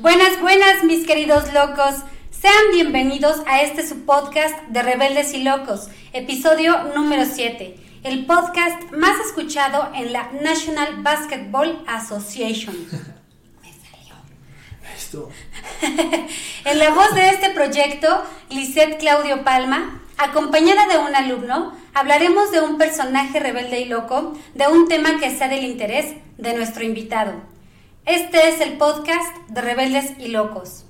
Buenas, buenas, mis queridos locos. Sean bienvenidos a este su podcast de Rebeldes y Locos, episodio número 7, el podcast más escuchado en la National Basketball Association. Me salió. Esto. en la voz de este proyecto, Lisette Claudio Palma, acompañada de un alumno, hablaremos de un personaje rebelde y loco, de un tema que sea del interés de nuestro invitado. Este es el podcast de Rebeldes y Locos.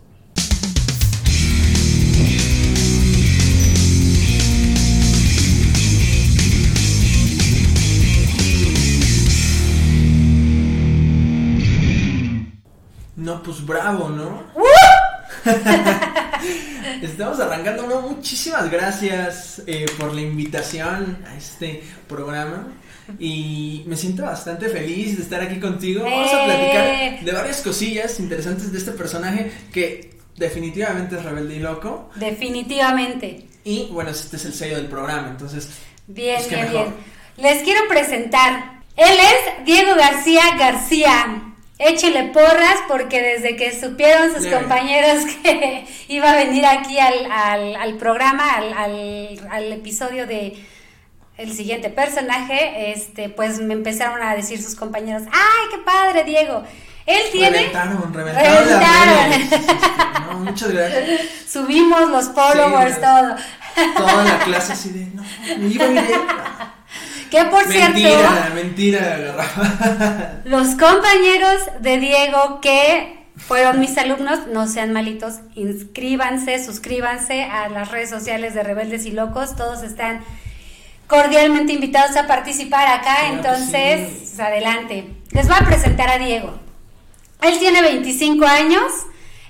No, pues bravo, ¿no? Estamos arrancando, ¿no? Muchísimas gracias eh, por la invitación a este programa. Y me siento bastante feliz de estar aquí contigo. Vamos a platicar ¡Eh! de varias cosillas interesantes de este personaje que definitivamente es rebelde y loco. Definitivamente. Y bueno, este es el sello del programa, entonces. Bien, pues, bien, mejor. bien. Les quiero presentar. Él es Diego García García. Échele porras porque desde que supieron sus compañeros que iba a venir aquí al, al- al programa, al- al episodio de el siguiente personaje, este, pues me empezaron a decir sus compañeros, ¡ay, qué padre, Diego! Él tiene... Reventaron, reventaron. Reventaron. No, muchas gracias. Subimos los followers, Sí, todo. Toda la clase así de, no, me iba a Que por cierto... Mentira, mentira. Los compañeros de Diego que fueron mis alumnos, no sean malitos, inscríbanse, suscríbanse a las redes sociales de Rebeldes y Locos, todos están cordialmente invitados a participar acá, Claro entonces sí. pues, adelante. Les voy a presentar a Diego. Él tiene 25 años,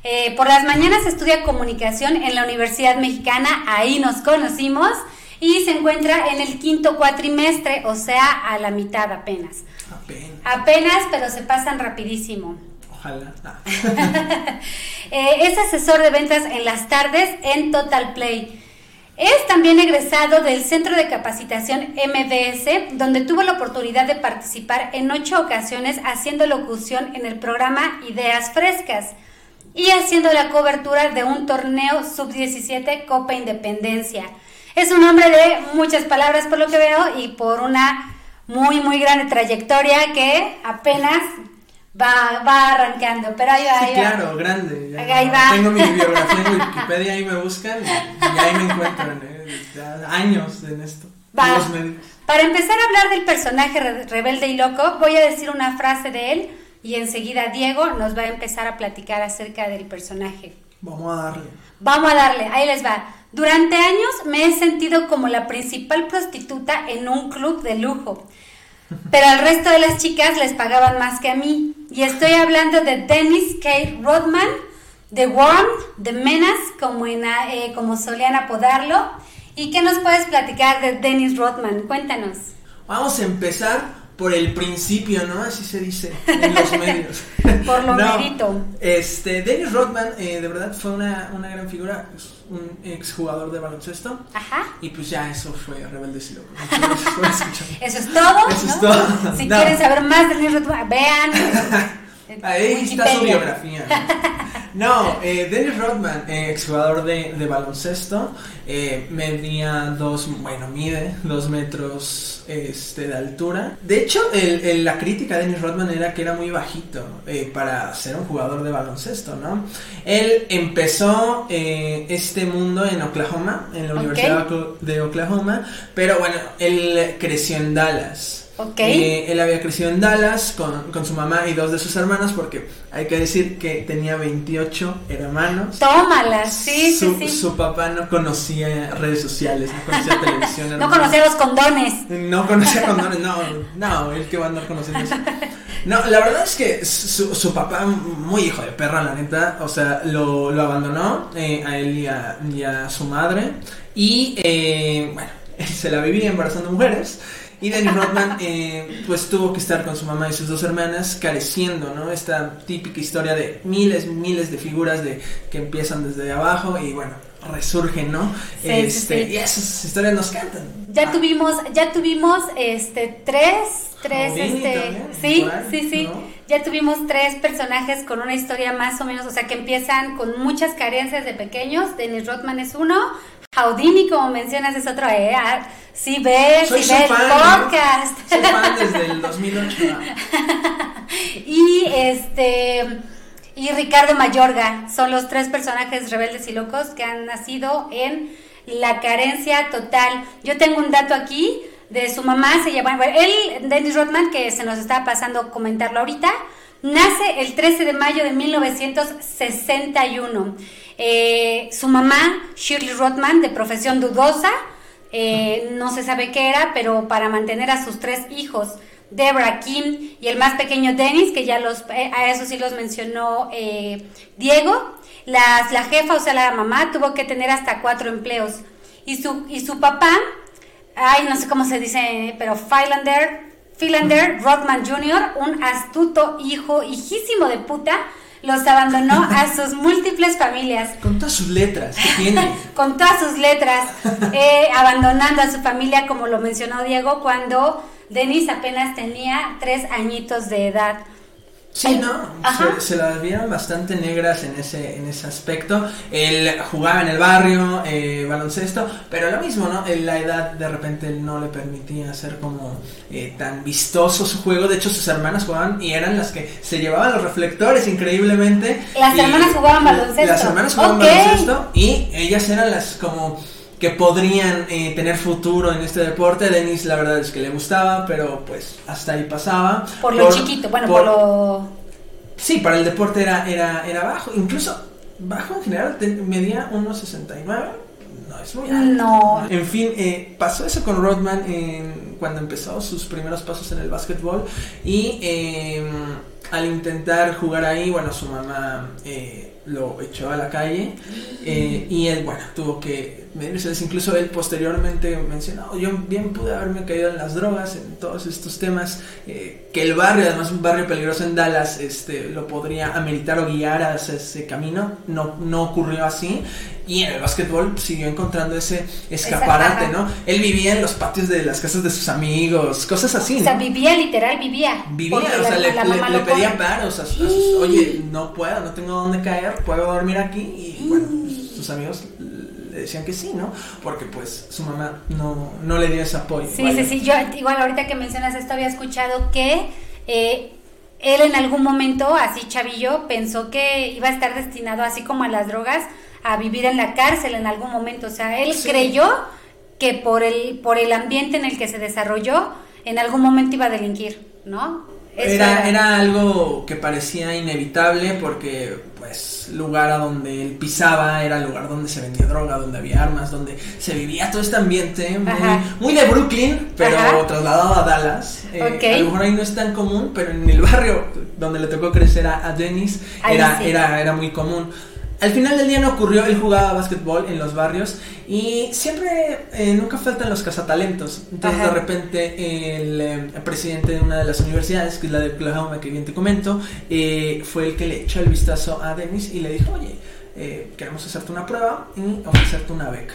eh, por las mañanas estudia comunicación en la Universidad Mexicana, ahí nos conocimos, y se encuentra en el quinto cuatrimestre, o sea, a la mitad apenas. Apenas. Apenas, pero se pasan rapidísimo. Ojalá. Ah. Eh, es asesor de ventas en las tardes en Total Play. Es también egresado del Centro de Capacitación MBS, donde tuvo la oportunidad de participar en ocho ocasiones haciendo locución en el programa Ideas Frescas y haciendo la cobertura de un torneo sub-17 Copa Independencia. Es un hombre de muchas palabras por lo que veo y por una muy, muy grande trayectoria que apenas va, va arrancando, pero ahí va, Sí, ahí va. claro, grande. ya. Ahí va. Tengo mi biografía en Wikipedia, ahí me buscan y, y ahí me encuentran. eh, ya años en esto. Va. en. Para empezar a hablar del personaje re- rebelde y loco, voy a decir una frase de él y enseguida Diego nos va a empezar a platicar acerca del personaje. Vamos a darle. Vamos a darle, ahí les va. Durante años me he sentido como la principal prostituta en un club de lujo, pero al resto de las chicas les pagaban más que a mí. Y estoy hablando de Dennis K. Rodman, de Worm, de Menas, como, en, eh, como solían apodarlo. ¿Y qué nos puedes platicar de Dennis Rodman? Cuéntanos. Vamos a empezar por el principio, ¿no? Así se dice en los medios. Por lo No, merito. Este, Dennis Rodman, eh, de verdad fue una, una gran figura, es un exjugador de baloncesto. Ajá. Y pues ya eso fue Rebeldes y Locos. Eso es todo. Eso es todo. Si No. quieren saber más de Dennis Rodman, vean. Ahí está su biografía. No, eh, Dennis Rodman, eh, exjugador de, de baloncesto, eh, medía dos, bueno, mide dos metros este, de altura. De hecho, el- el- la crítica de Dennis Rodman era que era muy bajito eh, para ser un jugador de baloncesto, ¿no? Él empezó este mundo en Oklahoma, en la. Universidad de Oklahoma, pero bueno, él creció en Dallas. Eh, él había crecido en Dallas con, con su mamá y dos de sus hermanos, porque hay que decir que tenía 28 hermanos. Tómala, sí, su, sí, sí. su papá no conocía redes sociales, no conocía televisión. No conocía los condones. No conocía condones, no, no, él que va a andar conociendo eso. No, la verdad es que su, su papá, muy hijo de perra, la neta, o sea, lo, lo abandonó eh, a él y a, y a su madre. Y, eh, bueno, él se la vivía embarazando mujeres. Y Dennis Rodman, eh, pues tuvo que estar con su mamá y sus dos hermanas careciendo, ¿no? Esta típica historia de miles, miles de figuras de que empiezan desde abajo y bueno, resurgen, ¿no? Sí, este, sí. Y esas historias nos cantan. Ya Ah, tuvimos, ya tuvimos este tres, tres, este, también, sí, sí, sí. ¿no? Ya tuvimos tres personajes con una historia más o menos, o sea que empiezan con muchas carencias de pequeños. Dennis Rodman es uno. Houdini, como mencionas, es otro. Eh, ah, sí ves, Soy sí ves fan, ¿no? podcast. Soy fan desde el 2008. y este y Ricardo Mayorga son los tres personajes rebeldes y locos que han nacido en la carencia total. Yo tengo un dato aquí de su mamá, se llama, él, Dennis Rodman, que se nos está pasando comentarlo ahorita, nace el 13 de mayo de 1961. Eh, su mamá, Shirley Rodman, de profesión dudosa, eh, no se sabe qué era, pero para mantener a sus tres hijos, Deborah, Kim y el más pequeño Dennis, que ya los, eh, a eso sí los mencionó eh, Diego, las, la jefa, o sea, la mamá, tuvo que tener hasta cuatro empleos. Y su, y su papá, ay, no sé cómo se dice, pero Philander, Philander Rodman Jr., un astuto hijo, hijísimo de puta, los abandonó a sus múltiples familias Con todas sus letras que tiene. con todas sus letras, eh, abandonando a su familia, como lo mencionó Diego, cuando Denise apenas tenía tres añitos de edad. Sí, ¿no? Se, se las vieron bastante negras en ese, en ese aspecto. Él jugaba en el barrio, eh, baloncesto, pero lo mismo, ¿no? La edad de repente no le permitía hacer como eh, tan vistoso su juego. De hecho, sus hermanas jugaban y eran las que se llevaban los reflectores increíblemente. Las hermanas jugaban baloncesto. Las hermanas jugaban baloncesto y ellas eran las como que podrían eh, tener futuro en este deporte. Denis la verdad es que le gustaba, pero pues hasta ahí pasaba. Por lo chiquito, bueno, por, lo... Sí, para el deporte era, era, era bajo. Incluso bajo en general medía 1,69. No es muy alto. No. En fin, eh, pasó eso con Rodman en- cuando empezó sus primeros pasos en el básquetbol. Y eh, al intentar jugar ahí, bueno, su mamá eh, lo echó a la calle. eh, y él, bueno, tuvo que medirse. Incluso él posteriormente mencionó: Yo bien pude haberme caído en las drogas, en todos estos temas. eh, que el barrio, además, un barrio peligroso en Dallas, este, lo podría ameritar o guiar hacia ese camino. No, no ocurrió así. Y en el básquetbol siguió encontrando ese escaparate, ¿no? Él vivía en los patios de las casas de sus amigos, cosas así, O sea, ¿no? vivía, literal, vivía. Vivía, o sea, la- le, la le- le pedía paros a, sus, a sus- oye, no puedo, no tengo dónde caer, puedo dormir aquí. Y bueno, sus amigos le decían que sí, ¿no? Porque pues su mamá no, no le dio ese apoyo. Sí, vaya. sí, sí. Yo igual ahorita que mencionas esto había escuchado que eh, él en algún momento, así chavillo, pensó que iba a estar destinado, así como a las drogas, a vivir en la cárcel en algún momento. O sea, él Sí. creyó que por el, por el ambiente en el que se desarrolló, en algún momento iba a delinquir, ¿no? Eso Era, era algo que parecía inevitable porque, pues, lugar a donde él pisaba era el lugar donde se vendía droga, donde había armas, donde se vivía todo este ambiente muy, muy de Brooklyn, pero Ajá. trasladado a Dallas. Eh. A lo mejor ahí no es tan común, pero en el barrio donde le tocó crecer a, a Dennis Ahí era, sí. era, era muy común. Al final del día no ocurrió, él jugaba básquetbol en los barrios y siempre, eh, nunca faltan los cazatalentos. Entonces Ajá. de repente el, eh, presidente de una de las universidades, que es la de Oklahoma, que bien te comento, eh, fue el que le echó el vistazo a Dennis y le dijo, oye, eh, queremos hacerte una prueba y ofrecerte una beca.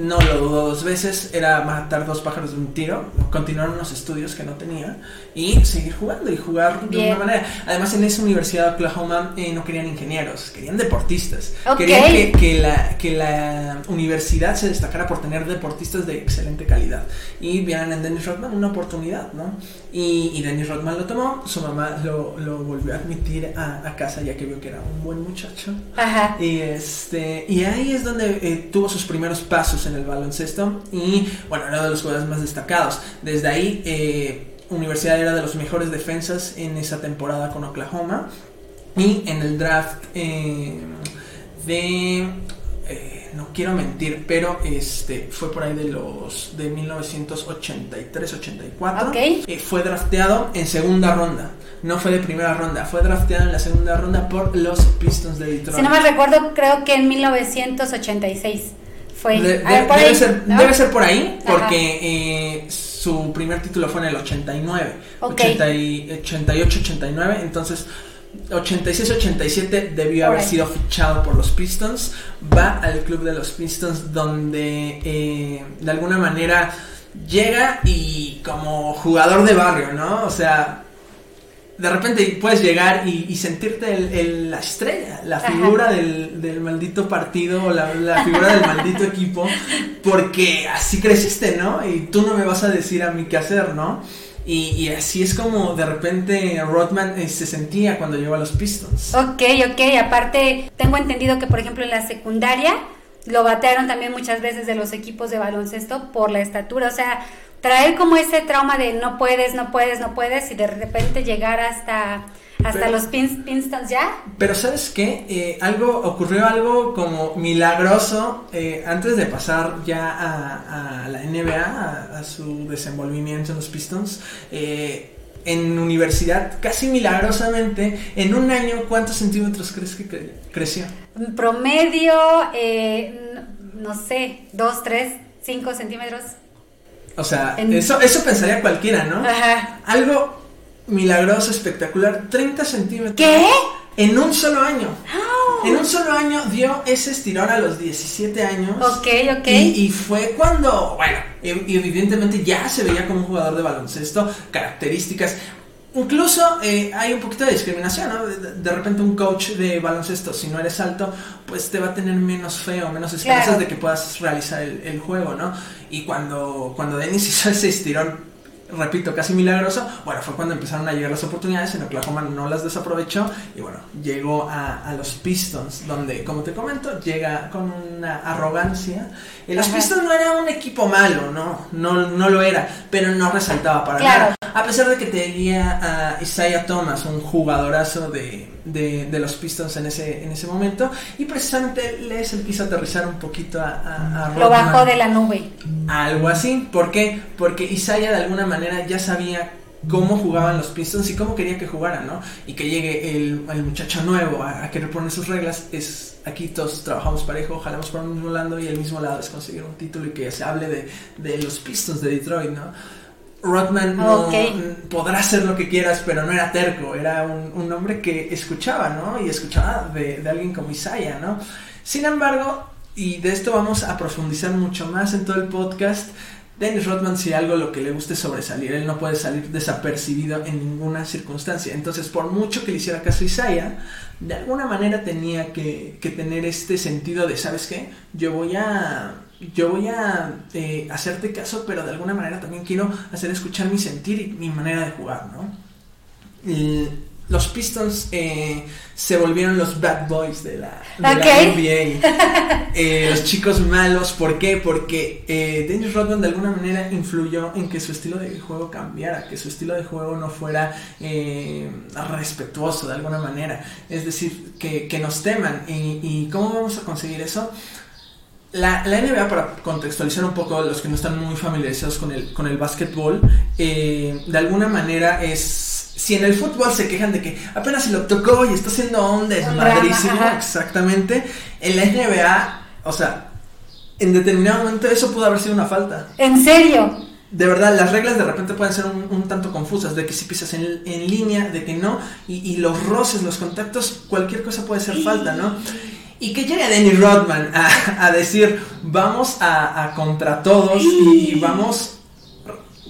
No lo dudó dos veces, era matar dos pájaros de un tiro, continuar unos estudios que no tenía y seguir jugando y jugar de una manera. Además, en esa universidad de Oklahoma eh, no querían ingenieros, querían deportistas. Querían que, que la, que la universidad se destacara por tener deportistas de excelente calidad. Y vieron en Dennis Rodman una oportunidad, ¿no? Y, y Dennis Rodman lo tomó, su mamá lo, lo volvió a admitir a, a casa ya que vio que era un buen muchacho. Ajá. Y, este, y ahí es donde eh, tuvo sus primeros pasos en el baloncesto y bueno, era de los jugadores más destacados. Desde ahí, eh, Universidad era de los mejores defensas en esa temporada con Oklahoma y en el draft eh, de... eh, no quiero mentir, pero este fue por ahí de los de 1983-84. Ok. Eh, fue drafteado en segunda ronda. No fue de primera ronda, fue drafteado en la segunda ronda por los Pistons de Detroit. Si no me recuerdo, creo que en 1986 fue. De- de- por debe, ahí, ser, ¿no? debe ser por ahí, porque eh, su primer título fue en el 89, Ok. 88-89, entonces 86-87 debió haber sido fichado por los Pistons. Va al club de los Pistons donde eh, de alguna manera llega y como jugador de barrio, ¿no? O sea, de repente puedes llegar y, sentirte la estrella, la figura del, maldito partido o la, la, figura del maldito equipo, porque así creciste, ¿no? Y tú no me vas a decir a mí qué hacer, ¿no? Y, así es como de repente Rodman eh, se sentía cuando llegó a los Pistons. Ok, ok, aparte tengo entendido que por ejemplo en la secundaria lo batearon también muchas veces de los equipos de baloncesto por la estatura, o sea, traer como ese trauma de no puedes, no puedes, no puedes y de repente llegar hasta hasta los Pistons ya. Pero sabes qué, eh, algo ocurrió algo como milagroso eh, antes de pasar ya a, la NBA, a, su desenvolvimiento en los Pistons. Eh, en universidad, casi milagrosamente, en un año, ¿cuántos centímetros crees que creció? Promedio, no sé, dos, tres, cinco centímetros. O sea, eso, eso pensaría cualquiera, ¿no? Ajá. Algo milagroso, espectacular, 30 centímetros. ¿Qué? En un solo año. Oh. En un solo año dio ese estirón a los 17 años. Ok, ok. Y, fue cuando, bueno, evidentemente ya se veía como un jugador de baloncesto, características. Incluso eh, hay un poquito de discriminación, ¿no? De, repente un coach de baloncesto, si no eres alto, pues te va a tener menos fe o menos esperanzas de que puedas realizar el, el, juego, ¿no? Y cuando, cuando Dennis hizo ese estirón repito, casi milagroso, bueno, fue cuando empezaron a llegar las oportunidades, en Oklahoma no las desaprovechó y bueno, llegó a, a los Pistons, donde, como te comento, llega con una arrogancia. Y los Pistons no era un equipo malo, ¿no? No, no lo era, pero no resaltaba para nada. A pesar de que tenía a Isaiah Thomas, un jugadorazo de, de, los Pistons en ese, en ese momento, y precisamente les quiso aterrizar un poquito a, a, Lo bajó de la nube. Algo así, ¿por qué? Porque Isaiah de alguna manera ya sabía cómo jugaban los Pistons y cómo quería que jugaran, ¿no? Y que llegue el, el muchacho nuevo a, a, querer poner sus reglas, es aquí todos trabajamos parejo, jalamos por un mismo lado y el mismo lado es conseguir un título y que se hable de, de los Pistons de Detroit, ¿no? Rodman no podrá hacer lo que quieras, pero no era terco, era un, hombre que escuchaba, ¿no? Y escuchaba de, alguien como Isaiah, ¿no? Sin embargo, y de esto vamos a profundizar mucho más en todo el podcast, Dennis Rodman, si algo lo que le guste sobresalir, él no puede salir desapercibido en ninguna circunstancia. Entonces, por mucho que le hiciera caso a Isaiah, de alguna manera tenía que, que tener este sentido de, ¿sabes qué? Yo voy a yo voy a eh, hacerte caso, pero de alguna manera también quiero hacer escuchar mi sentir y mi manera de jugar, ¿no? Los Pistons eh, se volvieron los bad boys de la, NBA. Eh, los chicos malos, ¿por qué? Porque Dennis Rodman de alguna manera influyó en que su estilo de juego cambiara, que su estilo de juego no fuera respetuoso de alguna manera. Es decir, que, nos teman. ¿Y, ¿Y cómo vamos a conseguir eso? La, la, NBA, para contextualizar un poco a los que no están muy familiarizados con el, con el básquetbol, eh, de alguna manera es. Si en el fútbol se quejan de que apenas se lo tocó y está haciendo onda, es madrísimo, exactamente. En la NBA, o sea, en determinado momento eso pudo haber sido una falta. ¿En serio? De verdad, las reglas de repente pueden ser un, tanto confusas, de que si pisas en, en línea, de que no, y, y, los roces, los contactos, cualquier cosa puede ser falta, ¿no? Y que llegue Danny Rodman a, decir, vamos a, contra todos y, vamos,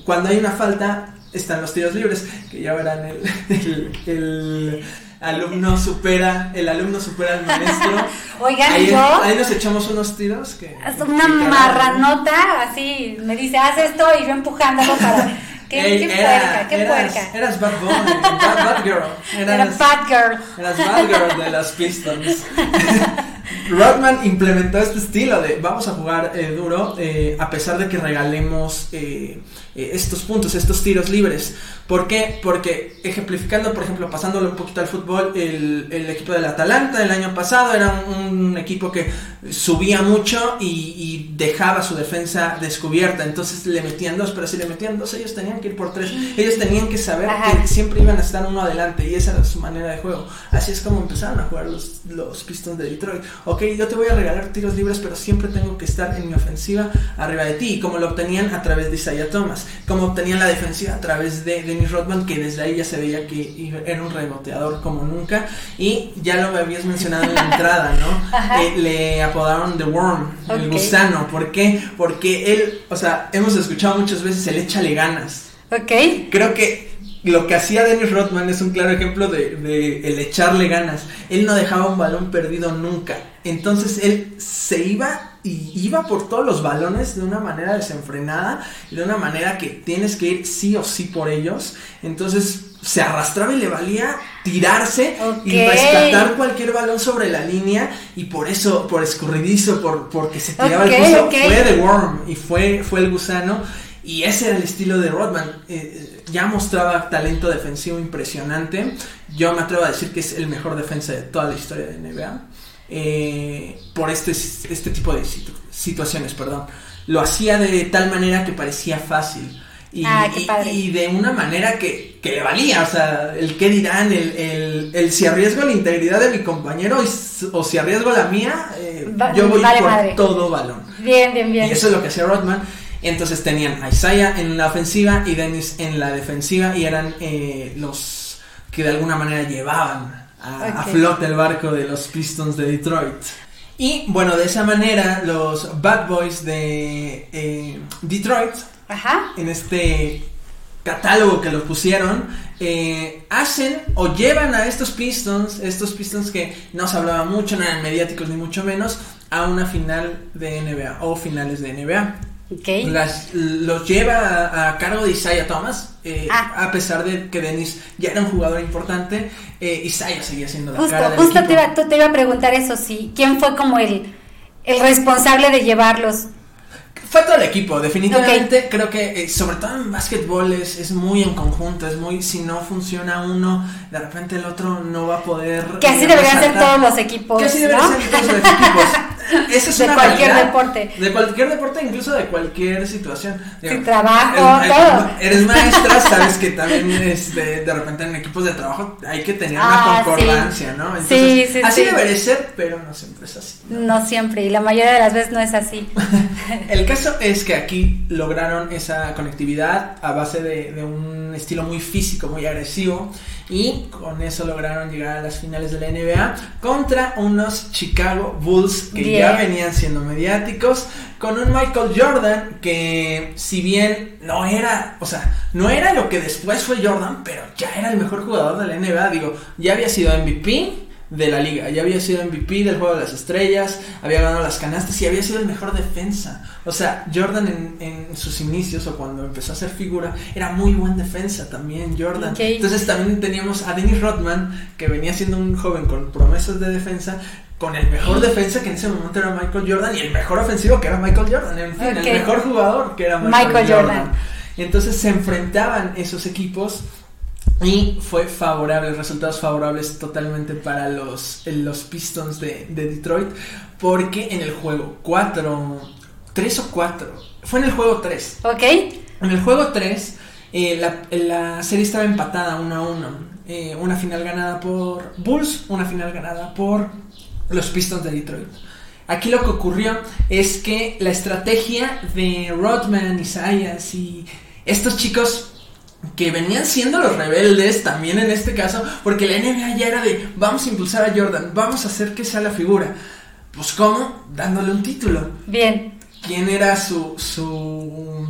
cuando hay una falta, están los tiros libres, que ya verán el, el, alumno supera, el alumno supera al maestro. Oigan, ahí, yo. Ahí nos echamos unos tiros que. Es una marranota, así, me dice, haz esto y yo empujándolo para. ¿Qué, puerca? ¿Qué eras, puerca? Eras Bad Boy, Bad, Girl. Eras, Era Bad Girl. Eras Bad Girl de las Pistons. Rodman implementó este estilo de vamos a jugar eh, duro eh, a pesar de que regalemos eh, estos puntos, estos tiros libres. ¿Por qué? Porque ejemplificando, por ejemplo, pasándolo un poquito al fútbol, el, equipo del Atalanta el año pasado era un, equipo que subía mucho y, dejaba su defensa descubierta. Entonces le metían dos, pero si le metían dos, ellos tenían que ir por tres. Ellos tenían que saber que siempre iban a estar uno adelante y esa era su manera de juego. Así es como empezaron a jugar los, los Pistons de Detroit ok, yo te voy a regalar tiros libres, pero siempre tengo que estar en mi ofensiva arriba de ti, como lo obtenían a través de Isaiah Thomas, como obtenían la defensiva a través de Dennis Rodman, que desde ahí ya se veía que era un reboteador como nunca, y ya lo habías mencionado en la entrada, ¿no? Eh, le apodaron The Worm, el gusano, ¿por qué? Porque él, o sea, hemos escuchado muchas veces el échale ganas. Ok. Creo que lo que hacía Dennis Rodman es un claro ejemplo de, de, el echarle ganas. Él no dejaba un balón perdido nunca. Entonces él se iba y iba por todos los balones de una manera desenfrenada y de una manera que tienes que ir sí o sí por ellos. Entonces se arrastraba y le valía tirarse y rescatar cualquier balón sobre la línea y por eso, por escurridizo, por porque se tiraba el piso, fue The Worm y fue, fue el gusano y ese era el estilo de Rodman. Eh, eh, ya mostraba talento defensivo impresionante. Yo me atrevo a decir que es el mejor defensa de toda la historia de NBA. Eh, por este, este tipo de situaciones, perdón. Lo hacía de tal manera que parecía fácil. Y, ah, y, de una manera que, que, le valía, o sea, el qué dirán, el, el, si arriesgo la integridad de mi compañero o si arriesgo la mía, yo voy por todo balón. Bien, bien, bien. Y eso es lo que hacía Rodman. Entonces tenían a Isaiah en la ofensiva y Dennis en la defensiva y eran eh, los que de alguna manera llevaban a, flote el barco de los Pistons de Detroit. Y bueno, de esa manera los Bad Boys de eh, Detroit, en este catálogo que los pusieron, eh, hacen o llevan a estos Pistons, estos Pistons que no se hablaba mucho, no eran mediáticos ni mucho menos, a una final de NBA o finales de NBA. Las, los lleva a, cargo de Isaiah Thomas, eh, ah. a pesar de que Dennis ya era un jugador importante, eh, Isaiah seguía siendo la justo, cara del Justo te iba, te iba a preguntar eso, sí. ¿Quién fue como el, el responsable de llevarlos? Fue todo el equipo, definitivamente. Creo que, eh, sobre todo en básquetbol, es, es, muy en conjunto. Es muy, si no funciona uno, de repente el otro no va a poder. Que así deberían ser todos los equipos. Que así deberían ser todos los equipos. Eso es de cualquier deporte. De cualquier deporte, incluso de cualquier situación. De trabajo, todo. Eres maestra, sabes que también este, de repente en equipos de trabajo hay que tener una ah, concordancia, ¿no? sí, sí, así debería ser, pero no siempre es así. ¿no? siempre, y la mayoría de las veces no es así. el caso es que aquí lograron esa conectividad a base de, de un estilo muy físico, muy agresivo y con eso lograron llegar a las finales de la NBA contra unos Chicago Bulls que ya venían siendo mediáticos, con un Michael Jordan que si bien no era, o sea, no era lo que después fue Jordan, pero ya era el mejor jugador de la NBA, digo, ya había sido MVP de la liga. Ya había sido MVP del juego de las estrellas, había ganado las canastas y había sido el mejor defensa. O sea, Jordan en, sus inicios o cuando empezó a ser figura era muy buen defensa también, Jordan. Entonces también teníamos a Dennis Rodman, que venía siendo un joven con promesas de defensa, con el mejor defensa que en ese momento era Michael Jordan y el mejor ofensivo que era Michael Jordan. En fin, el mejor jugador que era Michael, Jordan. Y entonces se enfrentaban esos equipos y fue favorable, resultados favorables totalmente para los, los Pistons de, Detroit. Porque en el juego 4, 3 o 4, fue en el juego 3. Ok. En el juego 3, eh, la, serie estaba empatada 1 a 1. Eh, una final ganada por Bulls, una final ganada por los Pistons de Detroit. Aquí lo que ocurrió es que la estrategia de Rodman, Isaias y estos chicos que venían siendo los rebeldes también en este caso, porque la NBA ya era de vamos a impulsar a Jordan, vamos a hacer que sea la figura. Pues ¿cómo? Dándole un título. Bien. ¿Quién era su, su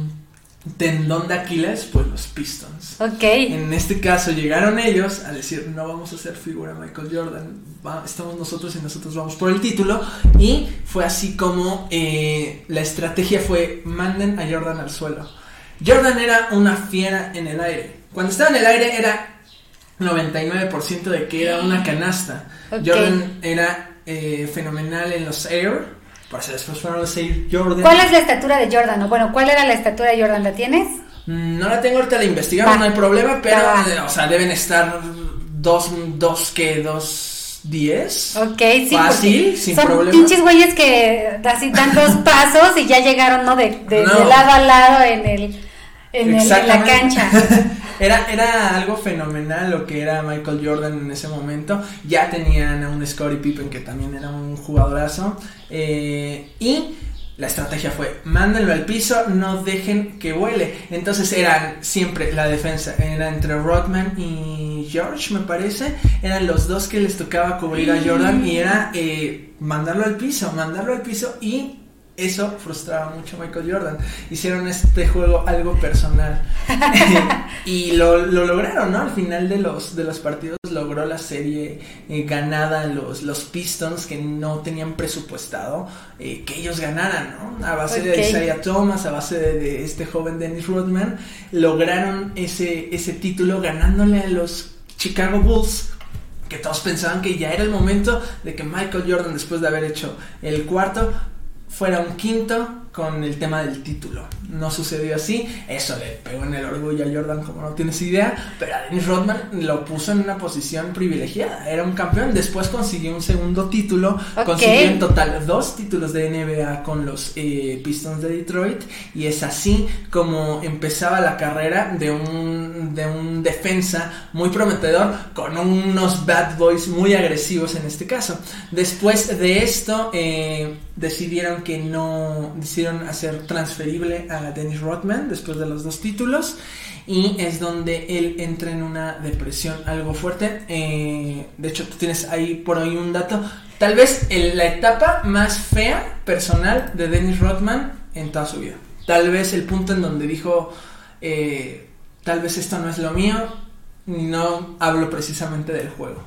tendón de Aquiles? Pues los Pistons. Ok. En este caso llegaron ellos a decir, no vamos a hacer figura Michael Jordan, estamos nosotros y nosotros vamos por el título. Y fue así como eh, la estrategia fue, manden a Jordan al suelo Jordan era una fiera en el aire. Cuando estaba en el aire era 99% de que era una canasta. Jordan era eh, fenomenal en los air. Eso después fueron los air Jordan. ¿Cuál es la estatura de Jordan? O bueno, ¿cuál era la estatura de Jordan? ¿La tienes? Mm, no la tengo ahorita de investigar, no hay problema, pero, eh, o sea, deben estar dos, dos, ¿qué? Dos, diez. Ok, sí. Fácil, sin son problema. pinches güeyes que así dan dos pasos y ya llegaron, ¿no? De, de lado a lado en el en, la cancha. era, era algo fenomenal lo que era Michael Jordan en ese momento. Ya tenían a un Scottie Pippen que también era un jugadorazo. Eh, y la estrategia fue, mándenlo al piso, no dejen que vuele. Entonces eran siempre la defensa, era entre Rodman y George, me parece. Eran los dos que les tocaba cubrir a Jordan y era eh, mandarlo al piso, mandarlo al piso y eso frustraba mucho a Michael Jordan. Hicieron este juego algo personal. y lo, lograron, ¿no? Al final de los, de los partidos logró la serie eh, ganada los, los Pistons que no tenían presupuestado eh, que ellos ganaran, ¿no? A base de Isaiah Thomas, a base de, este joven Dennis Rodman, lograron ese, ese título ganándole a los Chicago Bulls que todos pensaban que ya era el momento de que Michael Jordan, después de haber hecho el cuarto, fuera un quinto con el tema del título. No sucedió así, eso le pegó en el orgullo a Jordan como no tienes idea, pero a Dennis Rodman lo puso en una posición privilegiada, era un campeón, después consiguió un segundo título, consiguió en total dos títulos de NBA con los eh, Pistons de Detroit y es así como empezaba la carrera de un, de un defensa muy prometedor con unos bad boys muy agresivos en este caso. Después de esto eh, decidieron que no hacer transferible a Dennis Rodman después de los dos títulos y es donde él entra en una depresión algo fuerte. Eh, de hecho, tú tienes ahí por ahí un dato. Tal vez la etapa más fea personal de Dennis Rodman en toda su vida. Tal vez el punto en donde dijo, eh, tal vez esto no es lo mío, no hablo precisamente del juego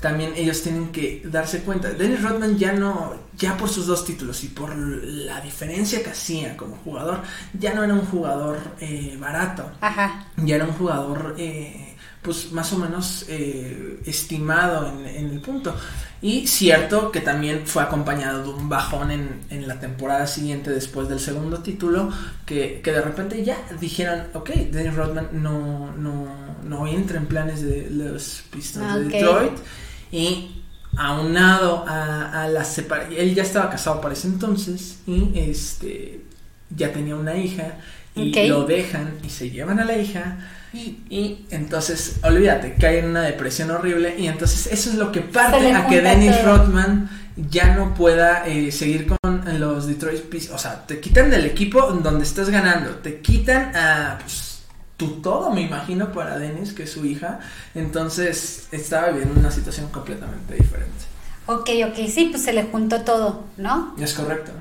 también ellos tienen que darse cuenta. Dennis Rodman ya no, ya por sus dos títulos y por la diferencia que hacía como jugador, ya no era un jugador eh, barato. Ajá. Ya era un jugador, eh, pues más o menos eh, estimado en, el punto. Y cierto que también fue acompañado de un bajón en, en la temporada siguiente después del segundo título, que, que de repente ya dijeron, ok, Dennis Rodman no, no, no entra en planes de los Pistons de Detroit y aunado a, a la separación, él ya estaba casado para ese entonces y este ya tenía una hija y lo dejan y se llevan a la hija y, entonces olvídate cae en una depresión horrible y entonces eso es lo que parte a que Dennis Rodman ya no pueda eh, seguir con los Detroit Pistons, o sea, te quitan del equipo donde estás ganando, te quitan a pues, todo, me imagino, para Dennis, que es su hija. Entonces estaba viviendo una situación completamente diferente. Ok, ok, sí, pues se le juntó todo, ¿no? Es correcto.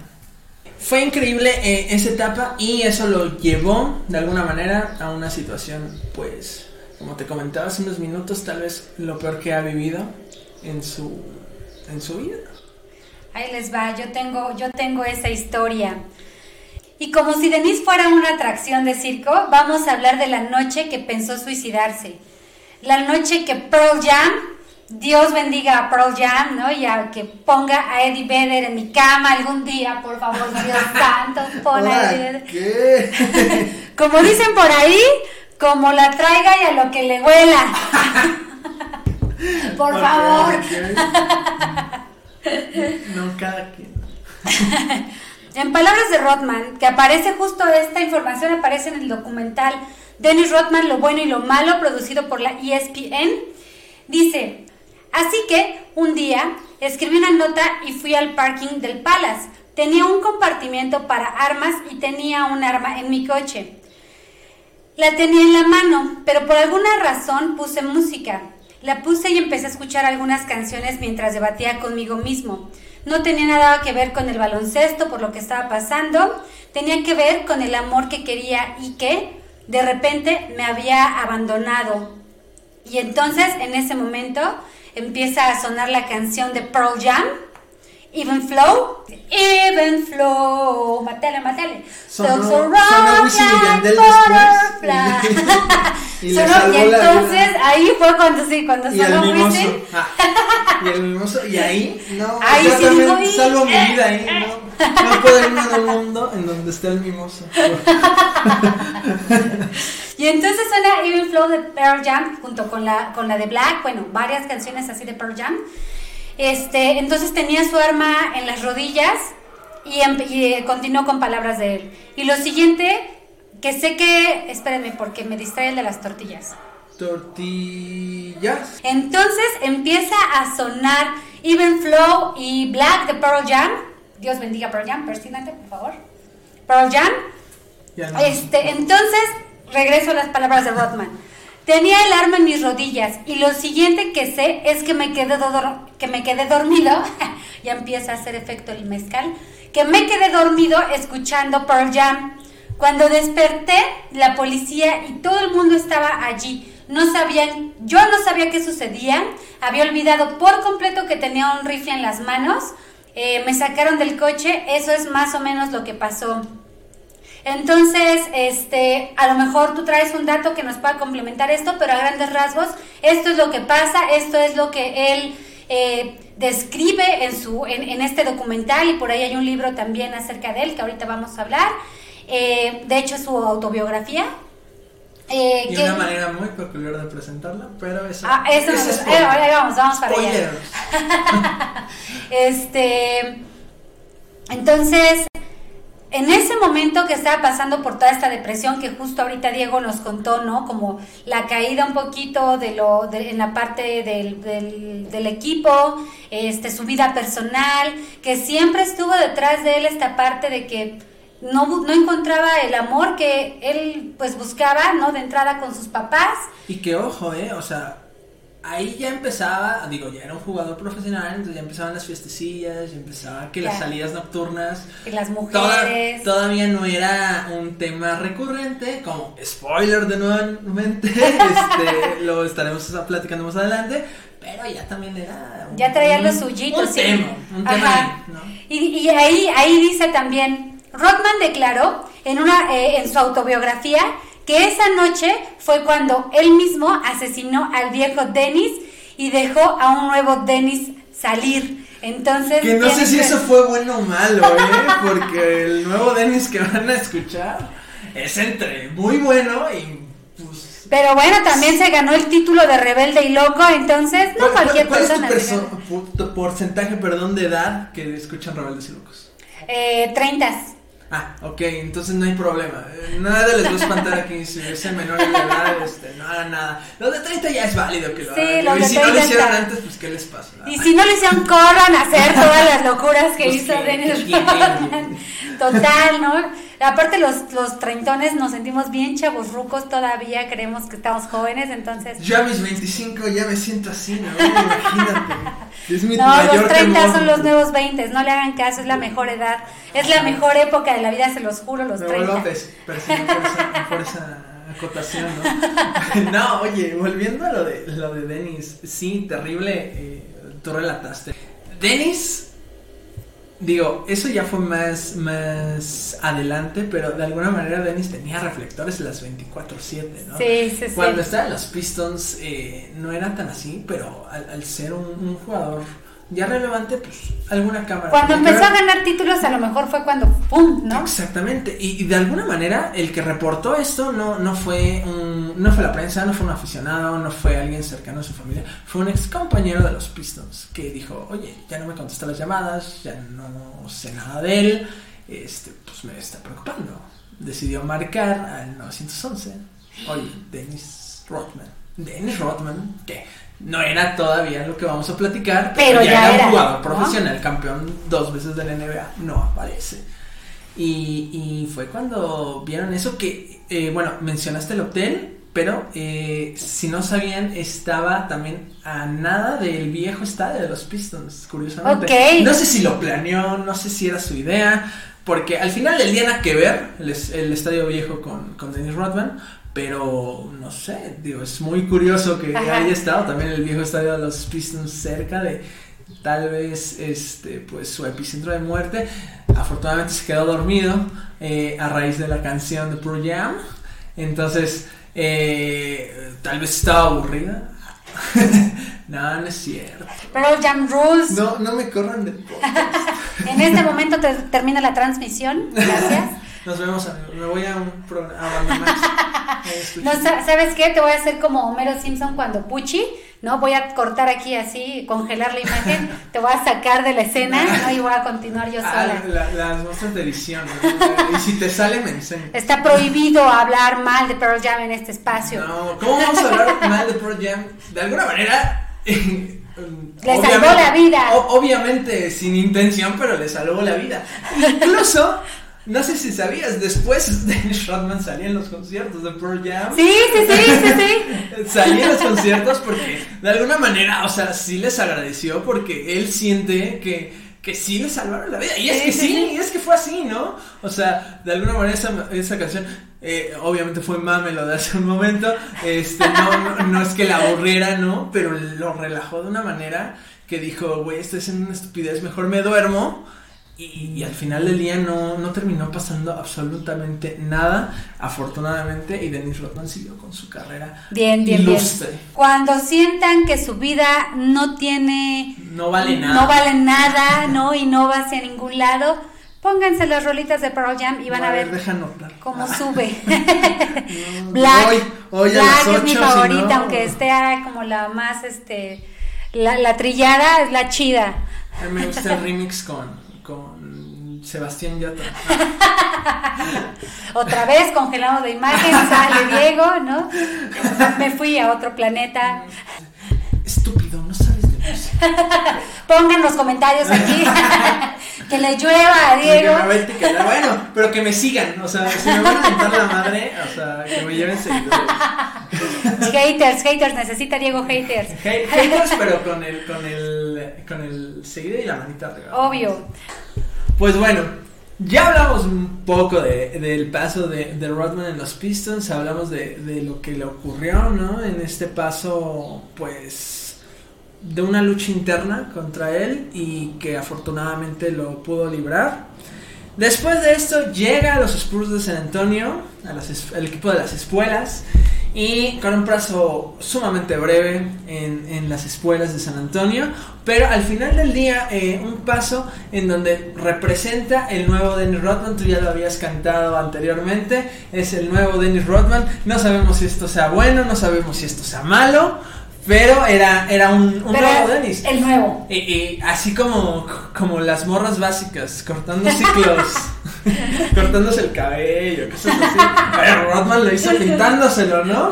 Fue increíble eh, esa etapa y eso lo llevó de alguna manera a una situación, pues, como te comentaba hace unos minutos, tal vez lo peor que ha vivido en su, en su vida. Ahí les va, yo tengo, yo tengo esa historia. Y como si Denise fuera una atracción de circo, vamos a hablar de la noche que pensó suicidarse. La noche que Pearl Jam, Dios bendiga a Pearl Jam, ¿no? Y a que ponga a Eddie Vedder en mi cama algún día, por favor, Dios santo, pon a Eddie Vedder. ¿Qué? como dicen por ahí, como la traiga y a lo que le huela. por favor. no, cada quien. En palabras de Rothman, que aparece justo esta información, aparece en el documental Dennis Rothman, Lo bueno y lo malo, producido por la ESPN, dice, así que un día escribí una nota y fui al parking del Palace. Tenía un compartimiento para armas y tenía un arma en mi coche. La tenía en la mano, pero por alguna razón puse música. La puse y empecé a escuchar algunas canciones mientras debatía conmigo mismo. No tenía nada que ver con el baloncesto, por lo que estaba pasando, tenía que ver con el amor que quería y que de repente me había abandonado. Y entonces en ese momento empieza a sonar la canción de Pearl Jam, Even Flow, Even Flow, matale, matale. Sonó, sonó Wisin y Yandel después. Y, y, entonces ahí fue cuando sí, cuando y sonó Wisin. Ah, y el mimoso, y ahí, no, ahí sí también salvo mi vida ahí, no, no puedo irme un mundo en donde esté el mimoso. y entonces suena Even Flow de Pearl Jam junto con la, con la de Black, bueno, varias canciones así de Pearl Jam. Este, entonces tenía su arma en las rodillas y, em, y, eh, continuó con palabras de él. Y lo siguiente, que sé que, espérenme, porque me distrae el de las tortillas. Tortillas. Entonces empieza a sonar Even Flow y Black de Pearl Jam. Dios bendiga Pearl Jam, persínate, por favor. Pearl Jam. este, entonces, regreso a las palabras de Rodman. Tenía el arma en mis rodillas y lo siguiente que sé es que me quedé, que me quedé dormido, ya empieza a hacer efecto el mezcal, que me quedé dormido escuchando Pearl Jam. Cuando desperté, la policía y todo el mundo estaba allí. No sabían, yo no sabía qué sucedía, había olvidado por completo que tenía un rifle en las manos, eh, me sacaron del coche, eso es más o menos lo que pasó. Entonces, este, a lo mejor tú traes un dato que nos pueda complementar esto, pero a grandes rasgos, esto es lo que pasa, esto es lo que él eh, describe en, su, en, este documental y por ahí hay un libro también acerca de él que ahorita vamos a hablar. Eh, de hecho, su autobiografía. Eh, y una manera muy peculiar de presentarla, pero eso. Ah, eso, es ahora vamos, vamos para allá. este. Entonces, en ese momento que estaba pasando por toda esta depresión que justo ahorita Diego nos contó, ¿no? Como la caída un poquito de lo en la parte del, del, equipo, este, su vida personal, que siempre estuvo detrás de él esta parte de que no, no encontraba el amor que él pues buscaba, ¿no? De entrada con sus papás. Y que ojo, ¿eh? O sea, ahí ya empezaba, digo, ya era un jugador profesional, entonces ya empezaban las fiestecillas, ya empezaba que las salidas nocturnas. Las mujeres. todavía no era un tema recurrente, como spoiler de nuevamente, este, lo estaremos platicando más adelante, pero ya también era. ya traía los suyitos, un Tema, un tema y, y, ahí, ahí dice también, Rodman declaró en, una, eh, en su autobiografía que esa noche fue cuando él mismo asesinó al viejo Dennis y dejó a un nuevo Dennis salir. Entonces. Que no sé si eso fue bueno o malo, ¿eh? Porque el nuevo Dennis que van a escuchar es entre muy bueno y. Pues, pero bueno, también se ganó el título de rebelde y loco, entonces no cualquier ¿cuál persona. Es tu porcentaje, perdón, de edad que escuchan rebeldes y locos? Eh. Ah, ok, entonces no hay problema. Nada les va a espantar aquí si es menor de edad, este, nada, nada. Los de 30 ya es válido que lo sí, hagan. Y si no lo hicieron antes, pues ¿qué les pasa? Y si no lo hicieron, corran a hacer todas las locuras que pues hizo Dennis Total, ¿no? Aparte los, los treintones nos sentimos bien chavos rucos todavía, creemos que estamos jóvenes, entonces... Yo a mis 25 ya me siento así, ¿no? Imagínate. Es mi no, los 30 son los nuevos 20, no le hagan caso, es la mejor edad, es la mejor época de la vida, se los juro, los me 30. López, por esa, por esa acotación, ¿no? no, oye, volviendo a lo de, lo de Dennis, sí, terrible, eh, tú relataste. Dennis Digo, eso ya fue más, más adelante, pero de alguna manera Dennis tenía reflectores las 24-7, ¿no? Sí, sí, sí. Cuando estaba en los Pistons eh, no era tan así, pero al, ser un, jugador ya relevante, pues alguna cámara. Cuando empezó a ganar títulos, a lo mejor fue cuando ¡pum! ¿no? Exactamente. Y, de alguna manera, el que reportó esto no, no fue un, no fue la prensa, no fue un aficionado, no fue alguien cercano a su familia, fue un ex compañero de los Pistons que dijo, oye, ya no me contesta las llamadas, ya no sé nada de él, este, pues me está preocupando. Decidió marcar al 911. Oye, Dennis Rodman. Dennis Rodman, ¿qué? No era todavía lo que vamos a platicar, pero, ya, era un jugador profesional, campeón dos veces de la NBA, no aparece. Y, y fue cuando vieron eso que, eh, bueno, mencionaste el hotel, pero eh, si no sabían, estaba también a nada del viejo estadio de los Pistons, curiosamente. No sé si lo planeó, no sé si era su idea, porque al final del día nada que ver el, el estadio viejo con, con Dennis Rodman, pero no sé, digo, es muy curioso que haya estado también el viejo estadio de los Pistons cerca de tal vez este pues su epicentro de muerte. Afortunadamente se quedó dormido eh, a raíz de la canción de Pro Jam. Entonces, eh, tal vez estaba aburrida. no, no es cierto. Pero Jam Rules. No, no me corran de En este momento termina la transmisión. Gracias. Nos vemos, me voy a un programa no, ¿sabes qué? Te voy a hacer como Homero Simpson cuando Pucci ¿no? Voy a cortar aquí así, congelar la imagen, te voy a sacar de la escena, ¿no? Y voy a continuar yo Ah, sola. la- las muestras de edición. ¿no? Y si te sale, me enseñas. Está prohibido hablar mal de Pearl Jam en este espacio. No, ¿cómo vamos a hablar mal de Pearl Jam? De alguna manera. Le salvó la vida. o- obviamente sin intención, pero le salvó la vida. Incluso, no sé si sabías, después Dennis Rodman salía en los conciertos de Pearl Jam. Sí, sí, sí, sí, sí. Salía en los conciertos porque de alguna manera, o sea, sí les agradeció porque él siente que, que sí le salvaron la vida. Y es que sí, y es que fue así, ¿no? O sea, de alguna manera esa, esa canción, eh, obviamente fue mame lo de hace un momento, este, no, no, no es que la aburriera, ¿no? Pero lo relajó de una manera que dijo, güey, estoy haciendo una estupidez, mejor me duermo. Y, y al final del día no, no terminó pasando absolutamente nada, afortunadamente, y Dennis Rodman siguió con su carrera Bien, bien, ilustre. bien. Cuando sientan que su vida no tiene No vale nada. no vale nada, ¿no? Y no va hacia ningún lado, pónganse las rolitas de Pearl Jam y van a ver Deja cómo Ah, sube. no, Black, Hoy, hoy a Black las es mi 8, si favorita, no- aunque esté como la más, este, la, la trillada es la chida. Me gusta el remix con Sebastián Yatra. Otra vez congelamos la imagen, sale Diego, ¿no? Me fui a otro planeta. Estúpido, no sabes de música. Pongan los comentarios aquí. que le llueva a Que Diego. me etiquetar. Bueno, pero que me sigan. O sea, si me van a mentar la madre, o sea, que me lleven seguidores. Haters, haters, necesita Diego haters. Hate- Haters, pero con el, con el, con el seguido y la manita arriba. Obvio. Pues bueno, ya hablamos un poco de- del paso de, de Rodman en los Pistons, hablamos de, de lo que le ocurrió, ¿no? En este paso, pues, de una lucha interna contra él y que afortunadamente lo pudo librar. Después de esto llega a los Spurs de San Antonio, al equipo de las espuelas, y con un plazo sumamente breve en, en las espuelas de San Antonio, pero al final del día eh, un paso en donde representa el nuevo Dennis Rodman, tú ya lo habías cantado anteriormente, es el nuevo Dennis Rodman, no sabemos si esto sea bueno, no sabemos si esto sea malo, pero era, era un, un Pero nuevo Dennis. el nuevo. Y, y así como, como las morras básicas, cortando ciclos, cortándose el cabello, cosas así. Pero Rodman lo hizo pintándoselo, ¿no?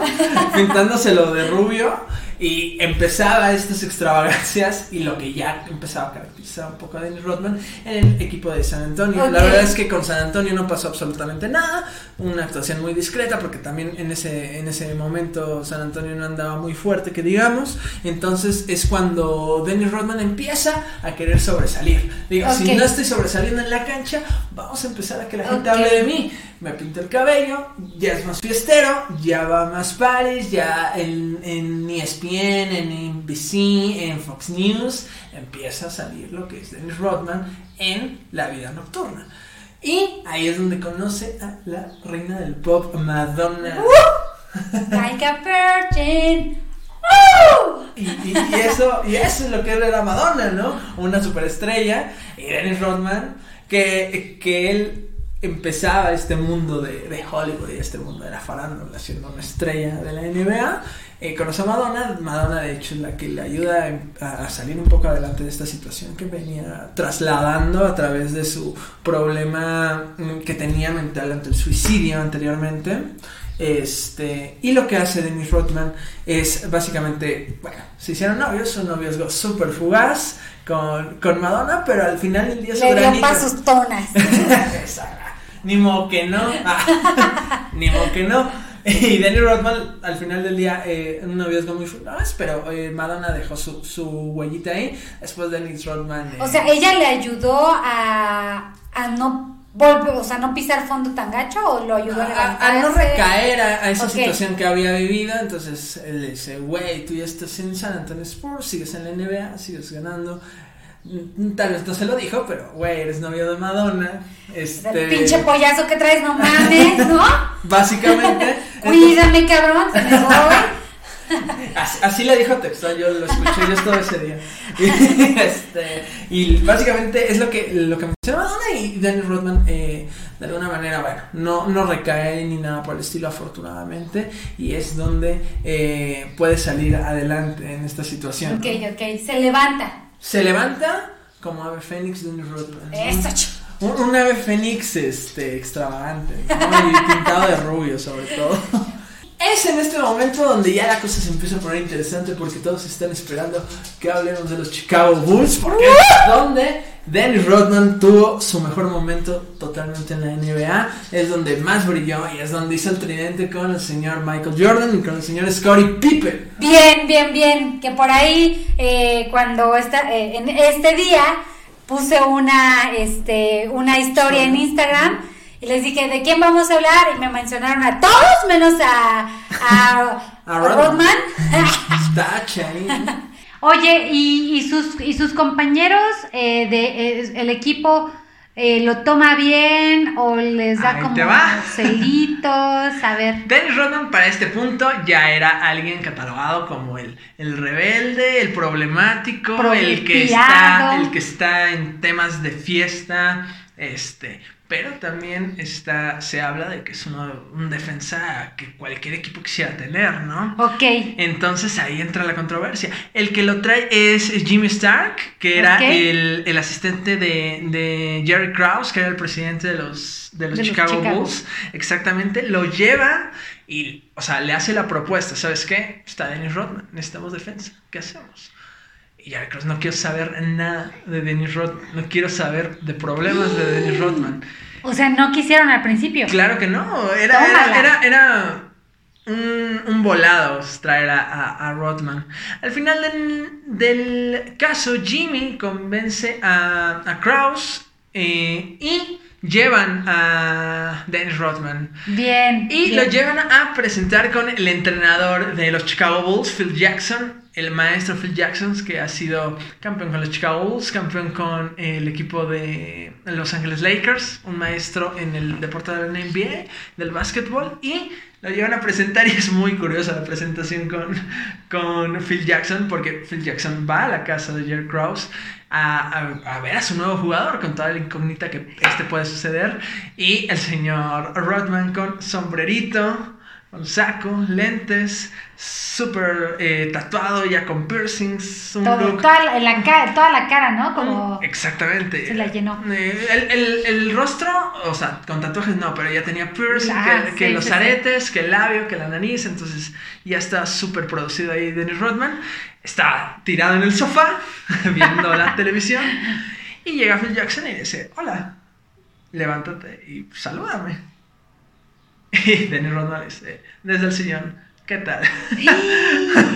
Pintándoselo de rubio. Y empezaba estas extravagancias y lo que ya empezaba a caracterizar un poco a Dennis Rodman en el equipo de San Antonio. La verdad es que con San Antonio no pasó absolutamente nada, una actuación muy discreta porque también en ese, en ese momento San Antonio no andaba muy fuerte, que digamos. Entonces es cuando Dennis Rodman empieza a querer sobresalir. Digo, si no estoy sobresaliendo en la cancha, vamos a empezar a que la gente hable de mí. Me pinto el cabello, ya es más fiestero, ya va más pares, ya en, en ESPN, en NBC, en Fox News, empieza a salir lo que es Dennis Rodman en la vida nocturna. Y ahí es donde conoce a la reina del pop, Madonna. Like a virgin. ¡Uh! Y, y- y eso, y eso es lo que era Madonna, ¿no? Una superestrella. Y Dennis Rodman, que, que él empezaba este mundo de, de Hollywood y este mundo de la farándula, siendo una estrella de la NBA. Eh, conoce a Madonna. Madonna, de hecho, es la que le ayuda a, a salir un poco adelante de esta situación que venía trasladando a través de su problema mm, que tenía mental ante el suicidio anteriormente. Este, y lo que hace Dennis Rodman es básicamente, bueno, se hicieron novios, un noviazgo súper fugaz con, con Madonna, pero al final del día su Le dio sus tonas. Ni modo que no. Ah, Ni modo que no. Y Dennis Rodman al final del día, eh, un noviazgo muy fugaz, pero eh, Madonna dejó su, su huellita ahí. Después Dennis Rodman. eh, O sea, ella le ayudó a, a no volver, o sea, no pisar fondo tan gacho o lo ayudó a a, levantarse. a no recaer a, a esa situación que había vivido. Entonces él le dice, güey, tú ya estás en San Antonio Spurs, sigues en la NBA, sigues ganando. Mm, Tal vez no se lo dijo, pero güey, eres novio de Madonna. Este, El pinche pollazo que traes, no mames, ¿no? Básicamente. Cuídame, cabrón, se me voy. Así, le dijo textual, yo lo escuché, yo estaba ese día. este, y básicamente es lo que, lo que menciona y Danny Rodman, eh, de alguna manera, bueno, no, no recae ni nada por el estilo, afortunadamente, y es donde eh, puede salir adelante en esta situación. Ok, ok, se levanta. Se levanta como ave fénix Danny Rodman. Eso, un, un, ave fénix este, extravagante, y pintado de rubio sobre todo. Es en este momento donde ya la cosa se empieza a poner interesante porque todos están esperando que hablemos de los Chicago Bulls, porque es donde Dennis Rodman tuvo su mejor momento totalmente en la NBA, es donde más brilló y es donde hizo el tridente con el señor Michael Jordan y con el señor Scottie Pippen. Bien, bien, bien, que por ahí eh, cuando está, eh, en este día puse una, este, una historia en Instagram y les dije, ¿de quién vamos a hablar? Y me mencionaron a todos menos a, a, Rodman. Oye, ¿y, y, sus, y sus compañeros eh, de eh, el equipo eh, lo toma bien o les da como celitos? A ver. Dennis Rodman para este punto ya era alguien catalogado como el, el rebelde, el problemático, el que, está, el que está en temas de fiesta. Este, pero también está, se habla de que es un defensa que cualquier equipo quisiera tener, ¿no? Ok. Entonces ahí entra la controversia. El que lo trae es Jimmy Stark, que era el, asistente de, Jerry Krause, que era el presidente de los, de los, Chicago, Bulls. Exactamente. Lo lleva y, o sea, le hace la propuesta. ¿Sabes qué? Está Dennis Rodman, necesitamos defensa. ¿Qué hacemos? Y ya, no quiero saber nada de Dennis Rodman. No quiero saber de problemas de Dennis Rodman. O sea, no quisieron al principio. Claro que no. Era, era, era, un, volado traer a, Rodman. Al final del, caso, Jimmy convence a, a Kraus eh, y llevan a Dennis Rodman. Bien. Y lo llevan a presentar con el entrenador de los Chicago Bulls, Phil Jackson, el maestro Phil Jackson, que ha sido campeón con los Chicago Bulls, campeón con el equipo de Los Angeles Lakers, un maestro en el deporte de la NBA, del básquetbol, y lo llevan a presentar y es muy curiosa la presentación con, con Phil Jackson, porque Phil Jackson va a la casa de Jerry Krause a, a, ver a su nuevo jugador con toda la incógnita que este puede suceder, y el señor Rodman con sombrerito, con saco, lentes, súper eh, tatuado, ya con piercings. toda, la, toda la cara, ¿no? Como Exactamente. Se la llenó. Eh, el, rostro, o sea, con tatuajes no, pero ya tenía piercing, ah, que, los aretes, que el labio, que la nariz, entonces ya está súper producido ahí Dennis Rodman. Está tirado en el sofá, viendo la televisión, y llega Phil Jackson y dice, hola, levántate y salúdame. Y Dennis Rodman dice, desde el sillón, ¿qué tal?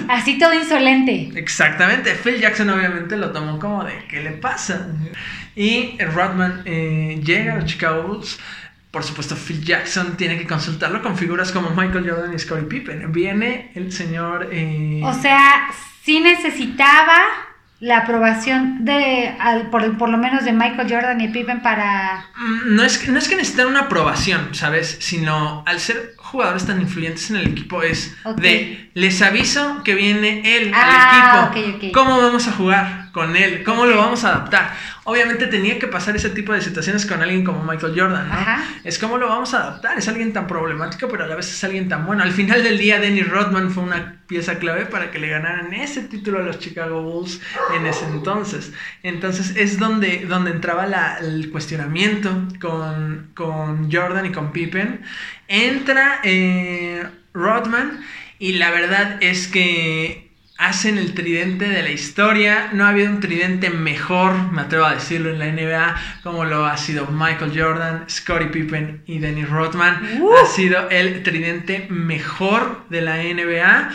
Así todo insolente. Exactamente, Phil Jackson obviamente lo tomó como de, ¿qué le pasa? Y Rodman eh, llega a los Chicago Bulls. Por supuesto, Phil Jackson tiene que consultarlo con figuras como Michael Jordan y Scottie Pippen. Viene el señor... Eh, o sea, sí necesitaba la aprobación de por, por, lo menos de Michael Jordan y Pippen para mm, no es que no es que necesiten una aprobación sabes sino al ser jugadores tan influyentes en el equipo es de les aviso que viene él al ah, equipo. cómo vamos a jugar con él cómo lo vamos a adaptar obviamente tenía que pasar ese tipo de situaciones con alguien como Michael Jordan, ¿no? Es como lo vamos a adaptar, es alguien tan problemático, pero a la vez es alguien tan bueno. Al final del día, Dennis Rodman fue una pieza clave para que le ganaran ese título a los Chicago Bulls en ese entonces. Entonces es donde, donde entraba el cuestionamiento con, con, Jordan y con Pippen. Entra eh, Rodman y la verdad es que hacen el tridente de la historia. No ha habido un tridente mejor, me atrevo a decirlo, en la NBA, como lo ha sido Michael Jordan, Scottie Pippen y Dennis Rodman. Uh. Ha sido el tridente mejor de la NBA.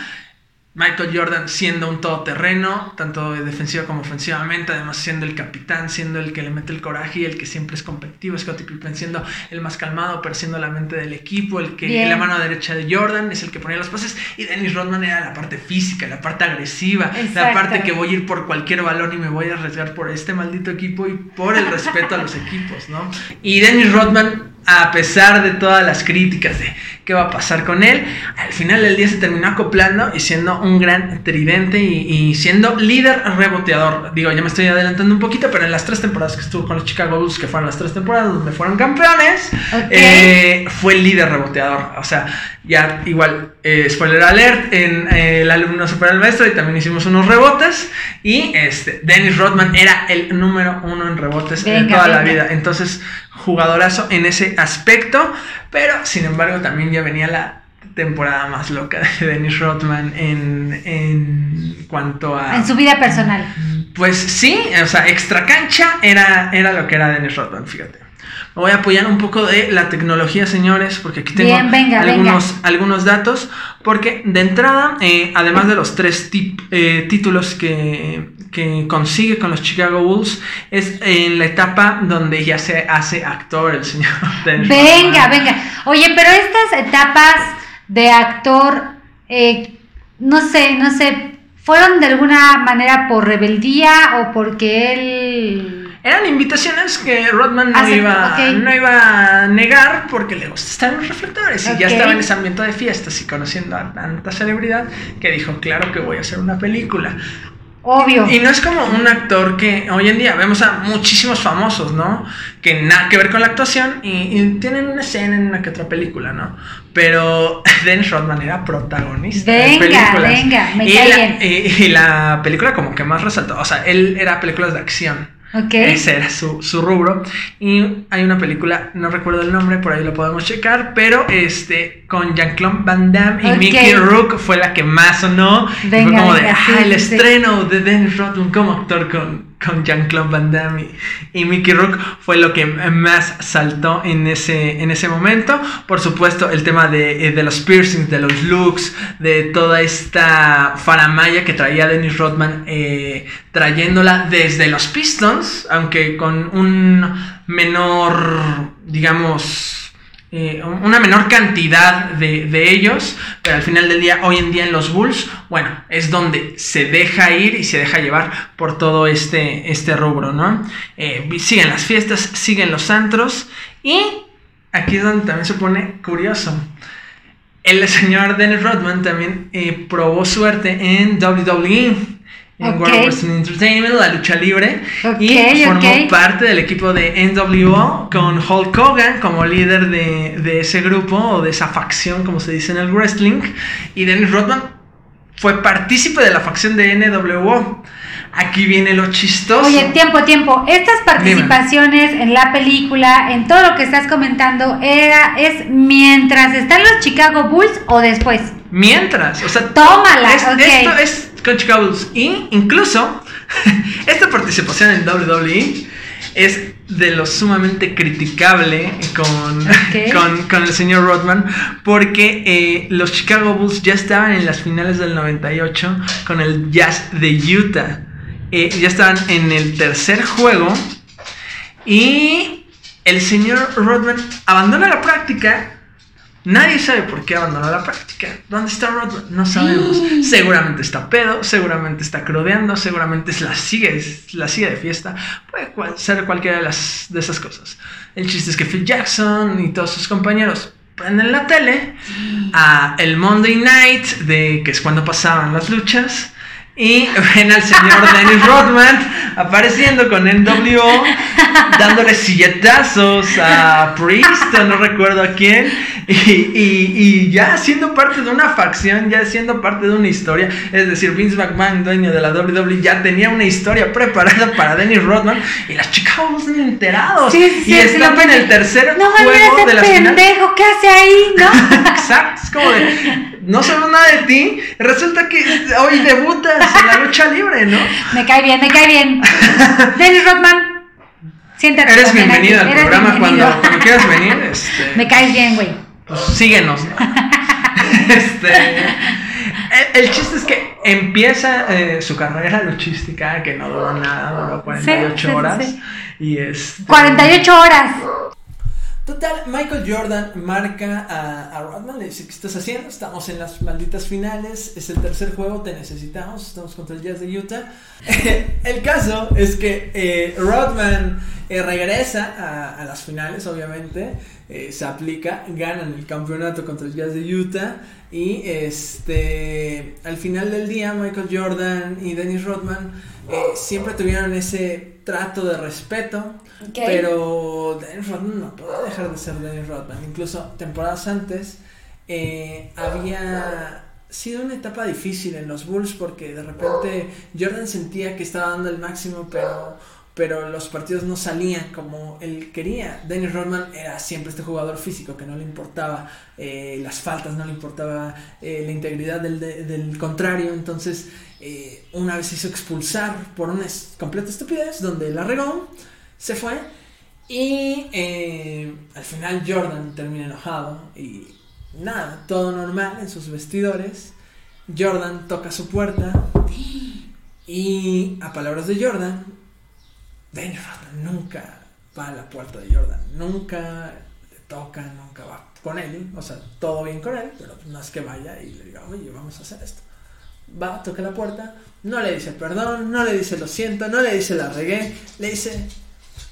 Michael Jordan siendo un todoterreno, tanto defensivo como ofensivamente, además siendo el capitán, siendo el que le mete el coraje y el que siempre es competitivo, Scottie Pippen siendo el más calmado, pero siendo la mente del equipo, el que la mano derecha de Jordan es el que ponía los pases y Dennis Rodman era la parte física, la parte agresiva, la parte que voy a ir por cualquier balón y me voy a arriesgar por este maldito equipo y por el respeto a los equipos, ¿no? Y Dennis Rodman a pesar de todas las críticas de qué va a pasar con él, al final del día se terminó acoplando y siendo un gran tridente y, siendo líder reboteador. Digo, ya me estoy adelantando un poquito, pero en las tres temporadas que estuvo con los Chicago Bulls, que fueron las tres temporadas donde fueron campeones, eh, fue el líder reboteador. O sea, ya igual, eh, spoiler alert, en eh, el alumno super al maestro y también hicimos unos rebotes y este, Dennis Rodman era el número uno en rebotes en toda la vida. Entonces, jugadorazo en ese aspecto, pero sin embargo también ya venía la temporada más loca de Dennis Rodman en, en cuanto a... En su vida personal. Pues sí, o sea, extra cancha era, era lo que era Dennis Rodman, fíjate. Me voy a apoyar un poco de la tecnología, señores, porque aquí tengo algunos, algunos datos. Porque de entrada, eh, además de los tres eh, títulos que, que, consigue con los Chicago Bulls, es en la etapa donde ya se hace actor el señor. venga, venga. Oye, pero estas etapas de actor, eh, no sé, no sé, ¿fueron de alguna manera por rebeldía o porque él eran invitaciones que Rodman no, iba, no iba a negar porque le gusta estar en los reflectores. Y ya estaba en ese ambiente de fiestas y conociendo a tanta celebridad que dijo, claro que voy a hacer una película. Obvio. Y no es como un actor que hoy en día vemos a muchísimos famosos, ¿no? Que nada que ver con la actuación y, tienen una escena en una que otra película, ¿no? Pero Dennis Rodman era protagonista venga, de películas. Venga, me y, la, y la película como que más resaltó, o sea, él era películas de acción. Ese era su, rubro. Y hay una película, no recuerdo el nombre, por ahí lo podemos checar, pero este con Jean-Claude Van Damme y Mickey Rook fue la que más sonó. fue como de, ah, el estreno de Dennis Rodman como actor con, con Jean-Claude Van Damme y, Mickey Rook fue lo que más saltó en ese, en ese momento. Por supuesto, el tema de, eh, los piercings, de los looks, de toda esta faramaya que traía Dennis Rodman eh, trayéndola desde los Pistons, aunque con un menor, digamos, eh, una menor cantidad de, ellos, pero al final del día, hoy en día en los Bulls, bueno, es donde se deja ir y se deja llevar por todo este, este rubro, ¿no? Eh, siguen las fiestas, siguen los antros y aquí es donde también se pone curioso. El señor Dennis Rodman también eh, probó suerte en WWE en World Wrestling Entertainment, la lucha libre, y formó parte del equipo de NWO con Hulk Hogan como líder de, de, ese grupo o de esa facción, como se dice en el wrestling, y Dennis Rodman fue partícipe de la facción de NWO. Aquí viene lo chistoso. Oye, tiempo, tiempo. Estas participaciones en la película, en todo lo que estás comentando, era, es mientras están los Chicago Bulls o después. Mientras, o sea, tómala. Esto es con Chicago Bulls. Y incluso esta participación en WWE es de lo sumamente criticable con, con, el señor Rodman, porque eh, los Chicago Bulls ya estaban en las finales del 98 con el Jazz de Utah. Eh, ya estaban en el tercer juego y el señor Rodman abandona la práctica Nadie sabe por qué abandonó la práctica. ¿Dónde está Rodman? No sabemos. Seguramente está pedo, seguramente está crudeando, seguramente es la sigue, la sigue de fiesta. Puede ser cualquiera de, las, de esas cosas. El chiste es que Phil Jackson y todos sus compañeros prenden la tele a el Monday Night, de, que es cuando pasaban las luchas. Y ven al señor Dennis Rodman apareciendo con NWO, dándole silletazos a Priest, no recuerdo a quién, y, ya siendo parte de una facción, ya siendo parte de una historia. Es decir, Vince McMahon, dueño de la WWE, ya tenía una historia preparada para Dennis Rodman, y las chicas no se enterados. y están en el tercer juego de la pendejo, ¿qué hace ahí? ¿No? Exacto, es como de no sabemos nada de ti. Resulta que hoy debutas en la lucha libre, ¿no? Me cae bien, me cae bien. Dennis Rodman, siéntate. Eres bienvenido al programa Cuando, quieras venir. Este, me caes bien, güey. Pues síguenos, este, el, chiste es que empieza eh, su carrera luchística, que no duró nada, duró 48 horas. Y es. 48 horas. Total, Michael Jordan marca a, Rodman, le dice, ¿qué estás haciendo? Estamos en las malditas finales, es el tercer juego, te necesitamos, estamos contra el Jazz de Utah. el caso es que eh, Rodman eh, regresa a, a, las finales, obviamente, eh, se aplica, ganan el campeonato contra el Jazz de Utah y este al final del día Michael Jordan y Dennis Rodman siempre tuvieron ese trato de respeto pero Dennis Rodman no puede dejar de ser Dennis Rodman. Incluso temporadas antes eh, había sido una etapa difícil en los Bulls porque de repente Jordan sentía que estaba dando el máximo, pero, pero los partidos no salían como él quería. Dennis Rodman era siempre este jugador físico que no le importaba eh, las faltas, no le importaba eh, la integridad del, del contrario. Entonces, una vez se hizo expulsar por una completa estupidez donde la regó se fue y eh, al final Jordan termina enojado y nada, todo normal en sus vestidores. Jordan toca su puerta y a palabras de Jordan, Dennis Rodman nunca va a la puerta de Jordan, nunca le toca, nunca va con él, o sea, todo bien con él, pero no es que vaya y le diga, oye, vamos a hacer esto. Va, toca la puerta, no le dice perdón, no le dice lo siento, no le dice la regué, le dice,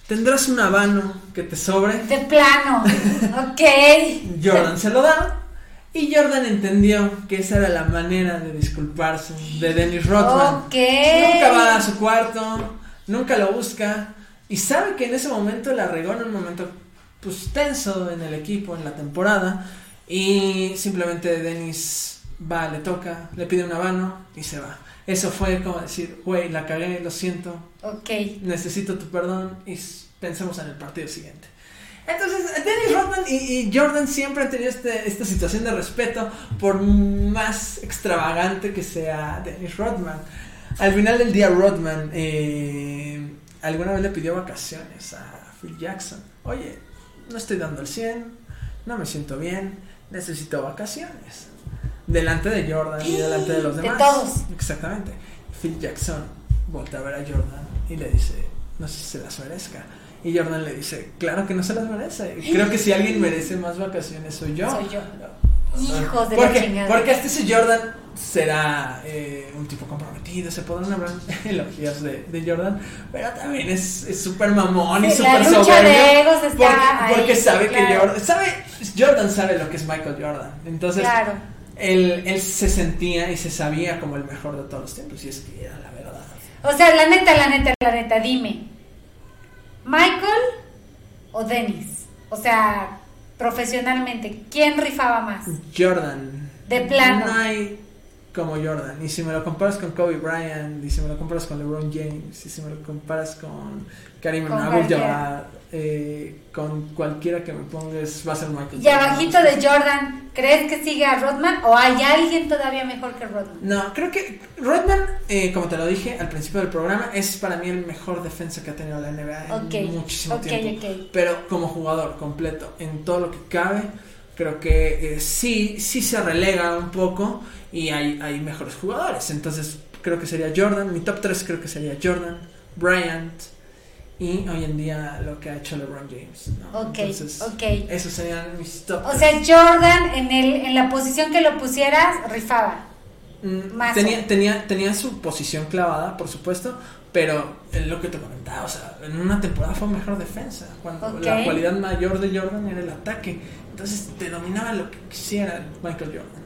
¿Tendrás un habano que te sobre? De plano, ok. Jordan se lo da. Y Jordan entendió que esa era la manera de disculparse de Dennis Rodman. Nunca va a su cuarto, nunca lo busca. Y sabe que en ese momento la regó en un momento pues tenso en el equipo, en la temporada. Y simplemente Dennis va, le toca, le pide un habano y se va. Eso fue como decir, güey, la cagué, lo siento. Ok. Necesito tu perdón y pensemos en el partido siguiente. Entonces, Dennis Rodman y, Jordan siempre han tenido este, esta situación de respeto, por más extravagante que sea Dennis Rodman. Al final del día, Rodman eh, alguna vez le pidió vacaciones a Phil Jackson. Oye, no estoy dando el 100, no me siento bien, necesito vacaciones delante de Jordan y delante de los demás. De todos. Exactamente. Phil Jackson voltea a ver a Jordan y le dice, no sé si se las merezca. Y Jordan le dice, claro que no se las merece. Creo que si alguien merece más vacaciones soy yo. Soy yo. Hijos de porque, la chingada. Porque hasta ese Jordan será eh, un tipo comprometido, se podrán hablar elogías de, de Jordan, pero también es súper mamón y súper soberbio. Porque, porque sabe que Jordan, sabe, Jordan sabe lo que es Michael Jordan. Entonces, claro él, él se sentía y se sabía como el mejor de todos los tiempos, y es que era la verdad. O sea, la neta, la neta, la neta, dime, ¿Michael o Dennis? O sea, profesionalmente, ¿quién rifaba más? Jordan. De plano. No hay como Jordan. Y si me lo comparas con Kobe Bryant, y si me lo comparas con LeBron James, y si me lo comparas con Karim Abdul-Jabbar, eh, con cualquiera que me pongas va a ser Michael Y abajito de Jordan, ¿crees que sigue a Rodman o hay alguien todavía mejor que Rodman? No, creo que Rodman, eh, como te lo dije al principio del programa, es para mí el mejor defensa que ha tenido la NBA en muchísimo tiempo. Pero como jugador completo, en todo lo que cabe, creo que eh, sí, sí se relega un poco y hay, hay mejores jugadores. Entonces creo que sería Jordan, mi top 3 creo que sería Jordan, Bryant y hoy en día lo que ha hecho LeBron James. ¿no? Ok, Entonces, ok. Esos serían mis top. O sea, Jordan en, el, en la posición que lo pusieras, rifaba. Mm, tenía, tenía, tenía su posición clavada, por supuesto, pero es lo que te comentaba, o sea, en una temporada fue mejor defensa, cuando la cualidad mayor de Jordan era el ataque. Entonces te dominaba lo que quisiera Michael Jordan.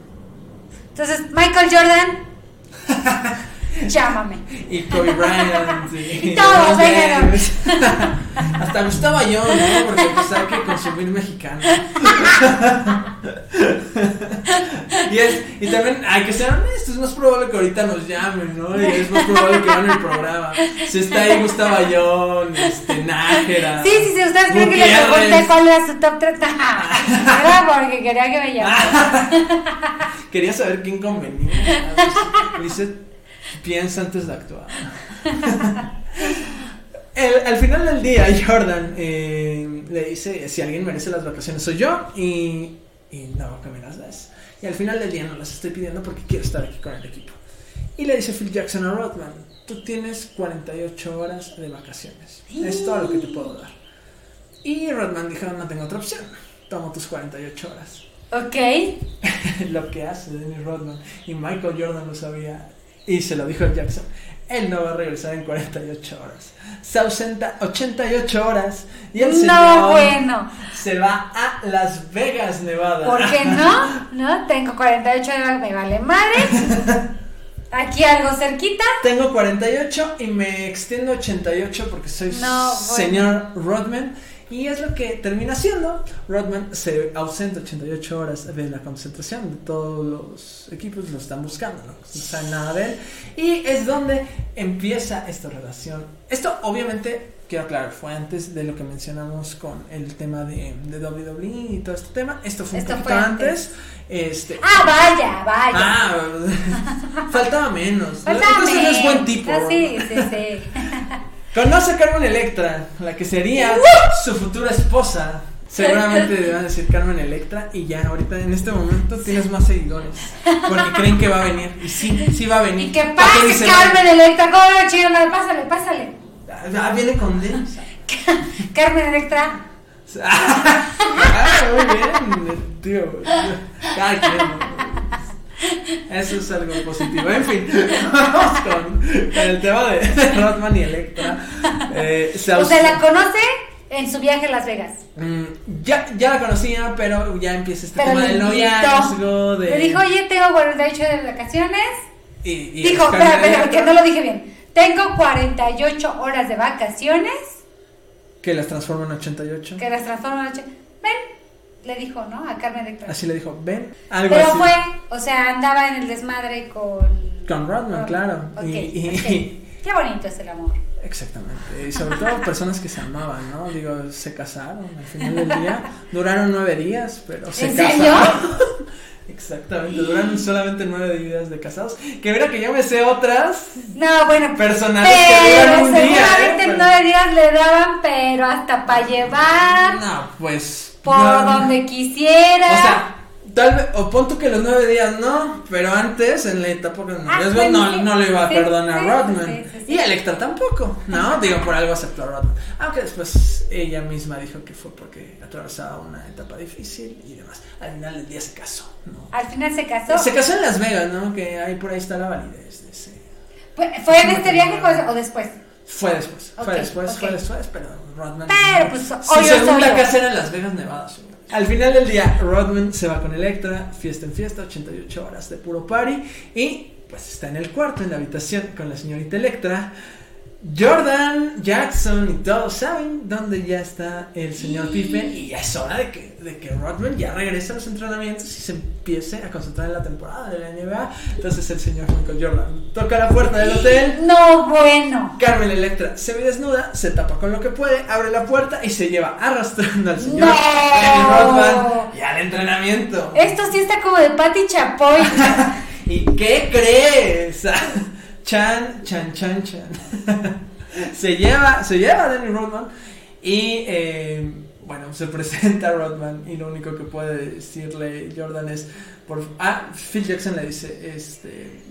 Entonces, Michael Jordan. Llámame. Y Kobe Bryant. Y, y todos, vengan. Hasta me estaba yo, ¿no? Porque pues hay que consumir mexicano. y, es, y también hay que ser honestos, es más probable que ahorita nos llamen, ¿no? Y es más probable que van el programa. Si está ahí Gustavo Ayón, este, Nájera. Sí, sí, sí, ustedes creen que le pregunté cuál era su top 3. Era porque quería que me llamara. quería saber quién convenía. Dice Piensa antes de actuar. al final del día, Jordan eh, le dice: Si alguien merece las vacaciones, soy yo. Y, y no, que me las das. Y al final del día no las estoy pidiendo porque quiero estar aquí con el equipo. Y le dice Phil Jackson a Rodman: Tú tienes 48 horas de vacaciones. Es todo lo que te puedo dar. Y Rodman dijo, no tengo otra opción, tomo tus 48 horas. Ok. lo que hace Dennis Rodman y Michael Jordan lo sabía y se lo dijo Jackson. Él no va a regresar en 48 horas. Se ausenta 88 horas y el no, bueno. se va a Las Vegas, Nevada. ¿Por qué no? No, tengo 48 horas, me vale madre. Aquí algo cerquita. Tengo 48 y me extiendo 88 porque soy señor Rodman. Y es lo que termina siendo. Rodman se ausenta 88 horas de la concentración de todos los equipos, lo están buscando, no, saben nada de él. Y es donde empieza esta relación. Esto obviamente, quiero aclarar, fue antes de lo que mencionamos con el tema de, de WWE y todo este tema. Esto fue un poquito antes. Este, ah, vaya, vaya. Ah, faltaba menos. Faltaba menos. es buen tipo. Ah, sí, sí, sí. Conoce a Carmen Electra, la que sería su futura esposa. Seguramente van a decir Carmen Electra y ya ahorita en este momento tienes más seguidores porque creen que va a venir y sí, sí va a venir. ¿Y qué pasa Carmen Electra? ¿Cómo no chido? Pásale, pásale. Ah, viene con densa. Carmen Electra. ah, muy bien, tío. Cada quien. Eso es algo positivo. En fin, vamos con, el tema de, Rodman y Electra. Eh, o sea, la conoce en su viaje a Las Vegas. Mm, ya, ya la conocía, pero ya empieza este tema del noviazgo. De... Le dijo, oye, tengo 48 de vacaciones. Y, Dijo, espera, espera, que no lo dije bien. Tengo 48 horas de vacaciones. Que las transforma en 88. Que las transforma en 88. Ven, le dijo, ¿no? A Carmen Electra. Así le dijo, ven. Algo Pero fue, o sea, andaba en el desmadre con... Con Rodman, claro. y, Qué bonito es el amor. Exactamente. Y sobre todo personas que se amaban, ¿no? Digo, se casaron al final del día. Duraron nueve días, pero se casaron. Exactamente, duran solamente nueve días de casados. Que mira que yo me sé otras. No, bueno. Personales que duran un día. ¿eh? Seguramente nueve días le daban, pero hasta para llevar. No, pues por donde quisiera. O sea, tal vez, o pon tú que los nueve días no, pero antes, en la etapa que ah, no, no, le iba a perdonar a Rodman. y Electra tampoco, ¿no? Digo, por algo aceptó a Rodman. Aunque después ella misma dijo que fue porque atravesaba una etapa difícil y demás. Al final del día se casó, ¿no? Al final se casó. Se casó en Las Vegas, ¿no? Que ahí por ahí está la validez de ese. ¿Fue, en este viaje o después? Fue después, fue después, fue después, pero Rodman. Pero pues, Su segunda casa era en Las Vegas, Nevada, Al final del día, Rodman se va con Electra, fiesta en fiesta, 88 horas de puro party, y pues está en el cuarto, en la habitación, con la señorita Electra. Jordan, Jackson y todos saben dónde ya está el señor Pippen y ya es hora de que, de que Rodman ya regrese a los entrenamientos y se empiece a concentrar en la temporada de la NBA. Entonces el señor Michael Jordan toca la puerta del hotel. No, bueno. Carmen Electra se ve desnuda, se tapa con lo que puede, abre la puerta y se lleva arrastrando al señor Rodman y al entrenamiento. Esto sí está como de Patty Chapoy. ¿Y qué crees? Chan, chan, chan, chan. se lleva, se lleva a Danny Rodman y eh, bueno, se presenta a Rodman y lo único que puede decirle Jordan es por ah, Phil Jackson le dice este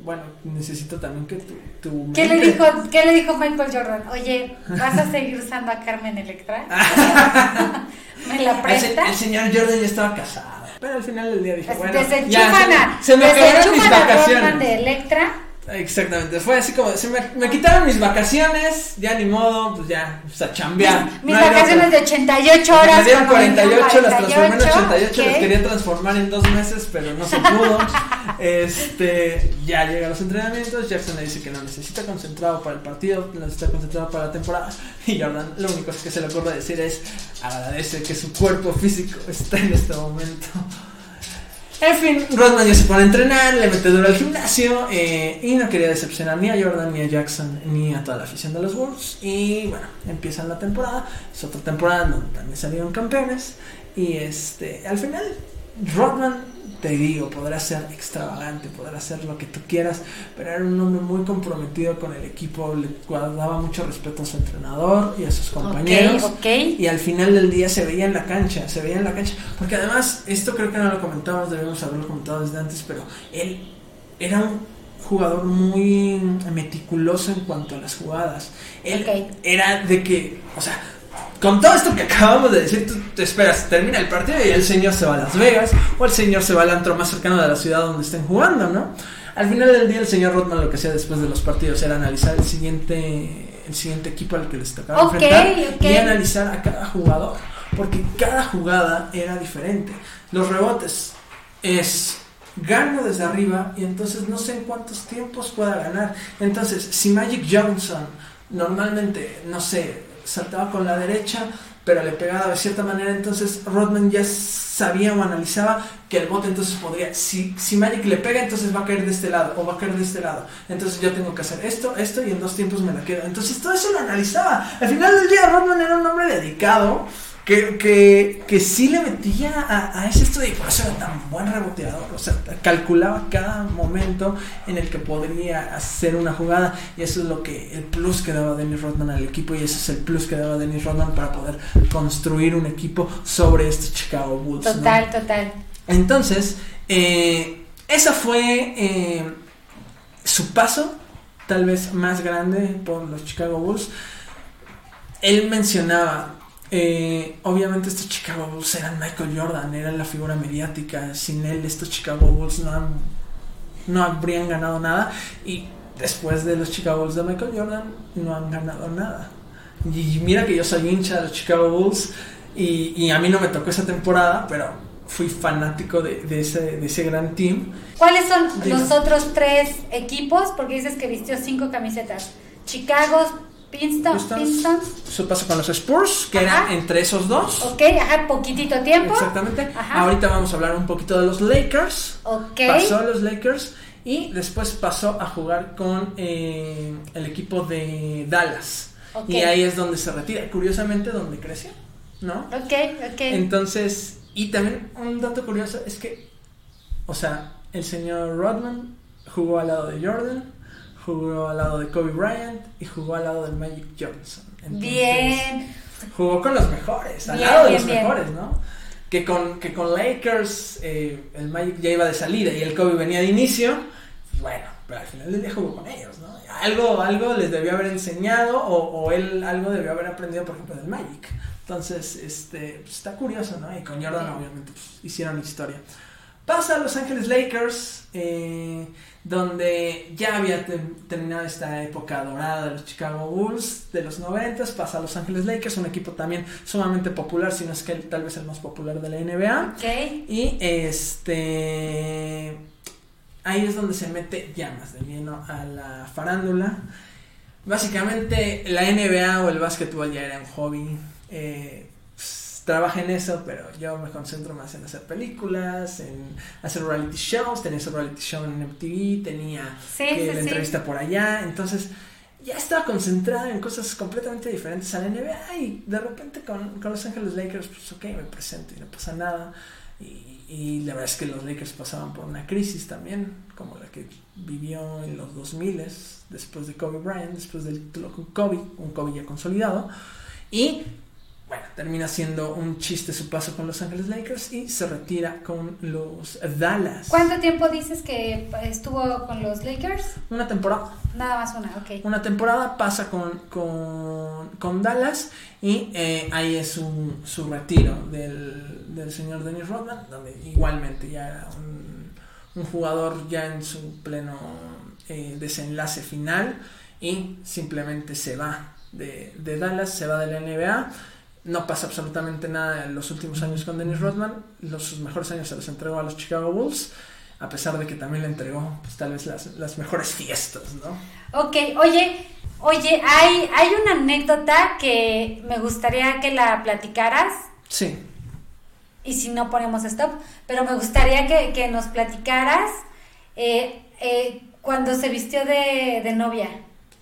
bueno, necesito también que tu, ¿Qué le dijo qué le dijo Michael Jordan? Oye, ¿vas a seguir usando a Carmen Electra? ¿Me la presta? El, señor Jordan ya estaba casado. Pero al final del día dije, bueno, ya, se, me acabaron mis vacaciones. de Electra Exactamente, fue así como, se me, me, quitaron mis vacaciones, ya ni modo, pues ya, pues a chambear. Mis, vacaciones de 88 horas. Me dieron 48, las transformé en 88, las quería transformar en dos meses, pero no se pudo. este, ya llega a los entrenamientos, Jackson le dice que no necesita concentrado para el partido, necesita concentrado para la temporada. Y Jordan lo único que se le ocurre decir es, agradece que su cuerpo físico está en este momento en fin, Rodman ya se pone a entrenar, le mete duro al gimnasio eh, y no quería decepcionar ni a Jordan, ni a Jackson, ni a toda la afición de los Wolves. Y bueno, empiezan la temporada, es otra temporada donde también salieron campeones. Y este, al final, Rodman te digo, podrá ser extravagante, podrá ser lo que tú quieras, pero era un hombre muy comprometido con el equipo, le daba mucho respeto a su entrenador y a sus compañeros. Y al final del día se veía en la cancha, se veía en la cancha. Porque además, esto creo que no lo comentamos, debemos haberlo comentado desde antes, pero él era un jugador muy meticuloso en cuanto a las jugadas. Él era de que, o sea, con todo esto que acabamos de decir, tú te esperas, termina el partido y el señor se va a Las Vegas o el señor se va al antro más cercano de la ciudad donde estén jugando, ¿no? Al final del día el señor Rodman lo que hacía después de los partidos era analizar el siguiente, el siguiente equipo al que les tocaba enfrentar y analizar a cada jugador, porque cada jugada era diferente. Los rebotes es gano desde arriba y entonces no sé en cuántos tiempos pueda ganar. Entonces, si Magic Johnson normalmente, no sé, saltaba con la derecha, pero le pegaba de cierta manera, entonces Rodman ya sabía o analizaba que el bote entonces podría, si, si Magic le pega, entonces va a caer de este lado o va a caer de este lado. Entonces yo tengo que hacer esto, esto y en dos tiempos me la quedo. Entonces todo eso lo analizaba. Al final del día Rodman era un hombre dedicado que, que, que sí le metía a, a ese estudio y por eso era tan buen reboteador. O sea, calculaba cada momento en el que podría hacer una jugada. Y eso es lo que el plus que daba Dennis Rodman al equipo. Y ese es el plus que daba Dennis Rodman para poder construir un equipo sobre este Chicago Bulls. Total, total. Entonces, eh, esa fue eh, su paso, tal vez más grande por los Chicago Bulls. Él mencionaba eh, obviamente estos Chicago Bulls eran Michael Jordan, era la figura mediática. Sin él estos Chicago Bulls no, no habrían ganado nada. Y después de los Chicago Bulls de Michael Jordan no han ganado nada. Y mira que yo soy hincha de los Chicago Bulls y, y a mí no me tocó esa temporada, pero fui fanático de, de, ese, de ese gran team. ¿Cuáles son los otros tres equipos? Porque dices que vistió cinco camisetas. Chicago, Pistons, Su paso con los Spurs, que era entre esos dos. Ok, ajá, poquitito tiempo. Exactamente. Ahorita vamos a hablar un poquito de los Lakers. Ok. Pasó a los Lakers y después pasó a jugar con eh, el equipo de Dallas. Y ahí es donde se retira. Curiosamente, donde creció, ¿no? Ok, ok. Entonces, y también un dato curioso es que, o sea, el señor Rodman jugó al lado de Jordan jugó al lado de Kobe Bryant y jugó al lado del Magic Johnson. bien. Jugó con los mejores, al lado de los mejores, ¿no? Que con, que con Lakers eh, el Magic ya iba de salida y el Kobe venía de inicio. Bueno, pero al final del día jugó con ellos, ¿no? Algo, algo les debió haber enseñado o, o él algo debió haber aprendido, por ejemplo, del Magic. Entonces, este, pues, está curioso, ¿no? Y con Jordan, obviamente, pues, hicieron historia. Pasa a Los Ángeles Lakers. Eh, donde ya había terminado esta época dorada de los Chicago Bulls de los 90, pasa a Los Ángeles Lakers, un equipo también sumamente popular, si no es que tal vez el más popular de la NBA. Y este ahí es donde se mete ya más de lleno a la farándula. Básicamente la NBA o el básquetbol ya era un hobby. Eh, trabaja en eso, pero yo me concentro más en hacer películas, en hacer reality shows, tenía ese reality show en MTV, tenía la entrevista por allá, entonces ya estaba concentrada en cosas completamente diferentes a la NBA y de repente con, Los Ángeles Lakers, pues ok, me presento y no pasa nada. Y, y, la verdad es que los Lakers pasaban por una crisis también, como la que vivió en los 2000 después de Kobe Bryant, después del título con Kobe, un Kobe ya consolidado. Y bueno, termina siendo un chiste su paso con Los Ángeles Lakers y se retira con los Dallas. ¿Cuánto tiempo dices que estuvo con los Lakers? Una temporada. Nada más una, ok. Una temporada pasa con, con, Dallas y eh, ahí es su, su retiro del, del, señor Dennis Rodman, donde igualmente ya era un, un jugador ya en su pleno eh, desenlace final y simplemente se va de, de Dallas, se va de la NBA no pasa absolutamente nada en los últimos años con Dennis Rodman. Los, sus mejores años se los entregó a los Chicago Bulls, a pesar de que también le entregó pues, tal vez las, las mejores fiestas, ¿no? Ok, oye, oye, hay, hay una anécdota que me gustaría que la platicaras. Sí. Y si no ponemos stop, pero me gustaría que, que nos platicaras eh, eh, cuando se vistió de, de novia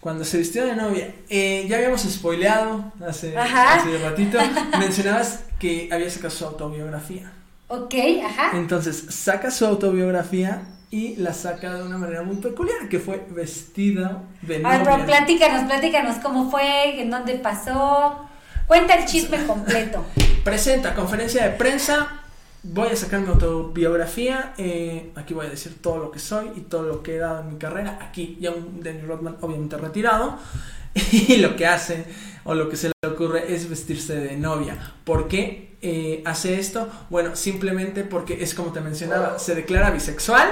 cuando se vistió de novia, eh, ya habíamos spoileado hace, hace ratito, mencionabas que había sacado su autobiografía. Ok, ajá. Entonces, saca su autobiografía y la saca de una manera muy peculiar, que fue vestida de novia. A ver, pero platícanos, platícanos cómo fue, en dónde pasó. Cuenta el chisme completo. Presenta conferencia de prensa voy a sacar mi autobiografía, eh, aquí voy a decir todo lo que soy y todo lo que he dado en mi carrera, aquí ya un Dennis Rodman obviamente retirado, y lo que hace o lo que se le ocurre es vestirse de novia. ¿Por qué eh, hace esto? Bueno, simplemente porque es como te mencionaba, se declara bisexual.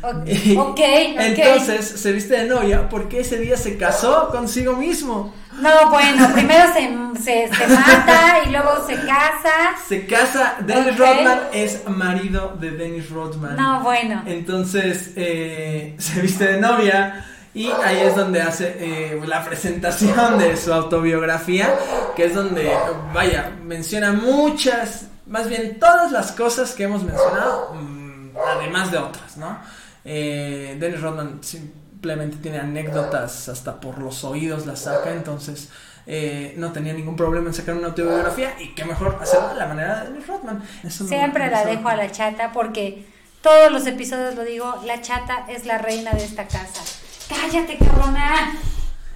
Ok, ok. Entonces se viste de novia porque ese día se casó consigo mismo. No, bueno, primero se, se, mata y luego se casa. Se casa, Dennis Rodman es marido de Dennis Rodman. No, bueno. Entonces eh, se viste de novia y ahí es donde hace eh, la presentación de su autobiografía, que es donde, vaya, menciona muchas, más bien todas las cosas que hemos mencionado, mm, además de otras, ¿no? Eh, Dennis Rodman simplemente tiene anécdotas, hasta por los oídos las saca, entonces... Eh, no tenía ningún problema en sacar una autobiografía y qué mejor hacerlo de la manera de Dennis Rodman. Siempre la dejo a la chata porque todos los episodios lo digo, la chata es la reina de esta casa. Cállate, cabrona.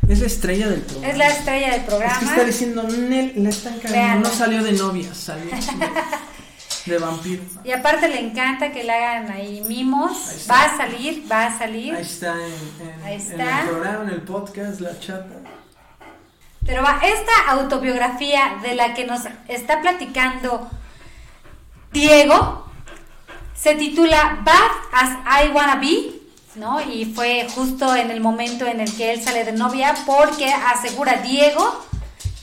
Es la estrella del programa. Es la estrella del programa. Es que está diciendo, Nel, la están cagando. No salió de novia, salió de vampiro. Y aparte le encanta que le hagan ahí mimos. Va a salir, va a salir. Ahí está en, el programa, en el podcast, la chata. Pero va, esta autobiografía de la que nos está platicando Diego se titula Bad as I Wanna Be ¿no? Y fue justo en el momento en el que él sale de novia porque asegura Diego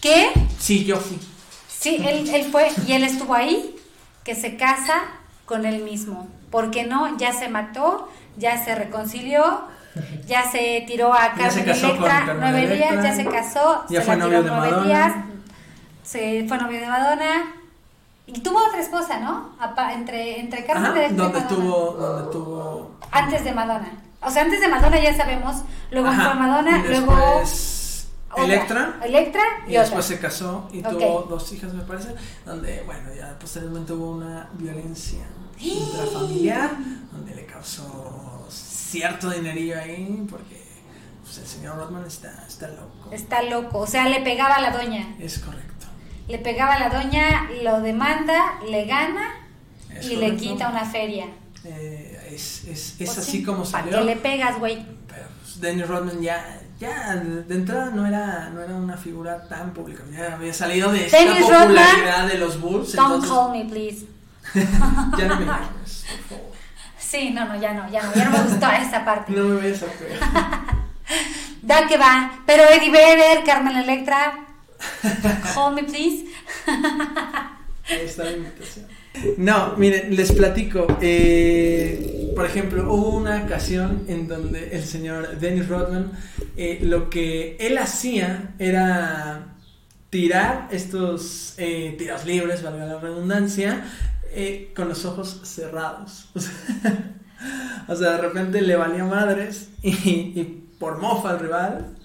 que... Sí, yo fui. Sí, él, él fue y él estuvo ahí, que se casa con él mismo. porque no? Ya se mató, ya se reconcilió, ya se tiró a Carmen Electra nueve días, ya se casó, ya fue novio de nueve días, se fue novio de Madonna. Y tuvo otra esposa, ¿no? Entre, entre Carmen donde Tuvo, donde tuvo... Antes de Madonna. O sea, antes de Madonna ya sabemos, luego fue Madonna, luego Electra. Electra y, después se casó y tuvo dos hijas, me parece, donde, bueno, ya posteriormente hubo una violencia intrafamiliar, donde le causó cierto dinerillo ahí, porque pues, el señor Rodman está, está loco. Está loco, o sea, le pegaba a la doña. Es correcto. Le pegaba a la doña, lo demanda, le gana y le quita una feria. Eh, es, es, es pues así como salió. ¿Para qué le pegas, güey? Pues, Dennis Rodman ya, ya de entrada no era, no era una figura tan pública. Ya había salido de esta popularidad de los Bulls. Don't call me, please. ya no me llames, por favor. Sí, no, no, ya no, ya no, ya no me gustó esa parte. No me vayas a creer. da que va. Pero Eddie Vedder, Carmen Electra, call me, please. Ahí está la invitación. No, miren, les platico. Eh, por ejemplo, hubo una ocasión en donde el señor Dennis Rodman, eh, lo que él hacía era tirar estos eh, tiros libres, valga la redundancia, con los ojos cerrados. o sea, de repente le valía madres y, y por mofa al rival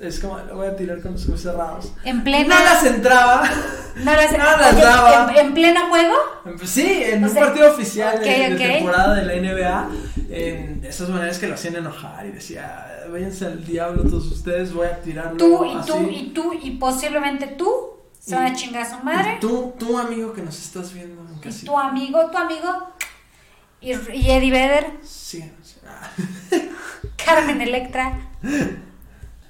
es como, lo voy a tirar con los ojos cerrados. En plena. No las entraba. No las, no las daba. ¿en, pleno juego? Sí, en un partido oficial de, temporada de la NBA. En esas maneras que lo hacían enojar y decía, váyanse al diablo todos ustedes, voy a tirarlo. Tú y tú y tú y posiblemente tú se van a chingar a su madre. Tú, tú amigo que nos estás viendo en Y tu amigo, tu amigo. Y, y Eddie Vedder. Sí. Carmen Electra.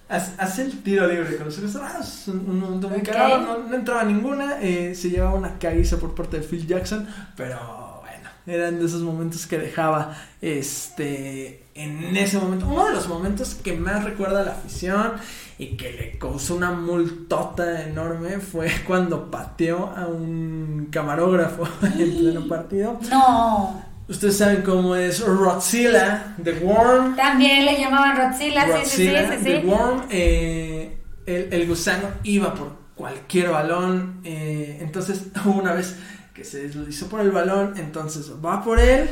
Hace el tiro libre con los ojos cerrados. Un, momento muy cagado, no, entraba ninguna. Eh, se llevaba una caída por parte de Phil Jackson, pero bueno, eran de esos momentos que dejaba este en ese momento. Uno de los momentos que más recuerda a la afición y que le causó una multota enorme fue cuando pateó a un camarógrafo en pleno partido. No. Ustedes saben cómo es Rodzilla, The Worm. También le llamaban Rodzilla, sí, sí, sí, The Worm. Eh, el, gusano iba por cualquier balón. Eh, entonces una vez que se deslizó por el balón. Entonces va por él,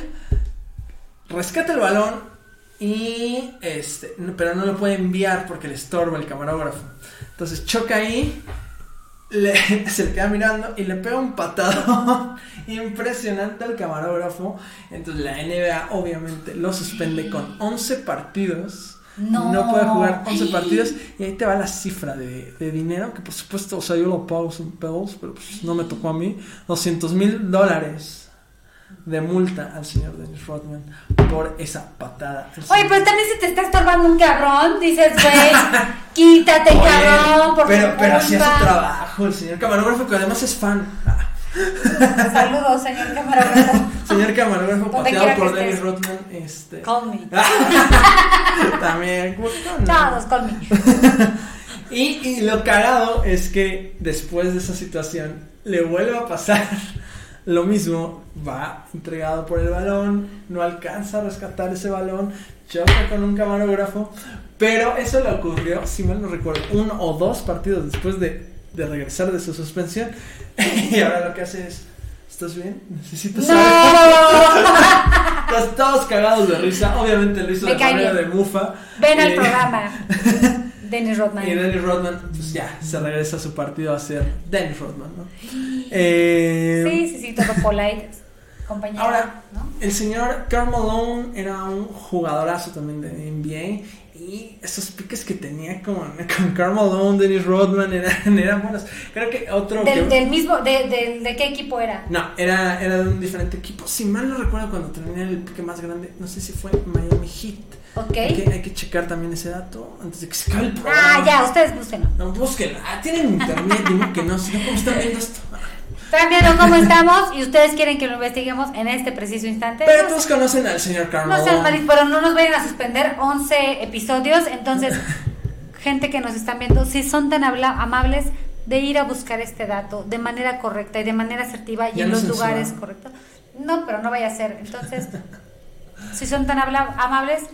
rescata el balón y este, pero no lo puede enviar porque le estorba el camarógrafo. Entonces choca ahí se le queda mirando y le pega un patado impresionante al camarógrafo. Entonces la NBA obviamente lo suspende con 11 partidos. No. puede jugar 11 partidos y ahí te va la cifra de, dinero que por supuesto, o sea, yo lo pago sin pedos, pero pues no me tocó a mí. 200 mil dólares de multa al señor Dennis Rodman por esa patada. Oye, pero también si te está estorbando un cabrón, dices, güey, quítate, cabrón, por Pero, pero hacía su trabajo, el señor camarógrafo, que además es fan. Saludos, señor camarógrafo. señor camarógrafo, pateado por Dennis Rodman. Este... Call me. también. Todos, call me. y, y lo cagado es que después de esa situación le vuelve a pasar lo mismo, va entregado por el balón, no alcanza a rescatar ese balón, choca con un camarógrafo, pero eso le ocurrió, si mal no recuerdo, uno o dos partidos después de, de regresar de su suspensión, y ahora lo que hace es, ¿estás bien? Necesito saber. Estás todos cagados de risa, obviamente lo hizo de manera de mufa. Ven al programa. Dennis Rodman. Y Dennis Rodman, pues ya, se regresa a su partido a ser Dennis Rodman, ¿no? Eh, sí, sí, sí, todo polite. Compañero, ahora, el señor Karl Malone era un jugadorazo también de NBA y esos piques que tenía con, con Karl Malone, Dennis Rodman eran, eran buenos. Creo que otro. Del, del mismo, de, de, de, qué equipo era? No, era, era de un diferente equipo. Si mal no recuerdo, cuando tenía el pique más grande, no sé si fue Miami Heat. Ok. Hay que, hay que checar también ese dato antes de que se acabe el programa. Ah, ya, ustedes búsquenlo. No, búsquenlo. Ah, tienen internet, dime que no, si no, ¿cómo están viendo esto? Están viendo cómo estamos y ustedes quieren que lo investiguemos en este preciso instante. Pero todos conocen al señor Carlos. No sean malis, pero no nos vayan a suspender 11 episodios. Entonces, gente que nos están viendo, si son tan amables de ir a buscar este dato de manera correcta y de manera asertiva y en los lugares correctos. No, pero no vaya a ser. Entonces, si son tan amables,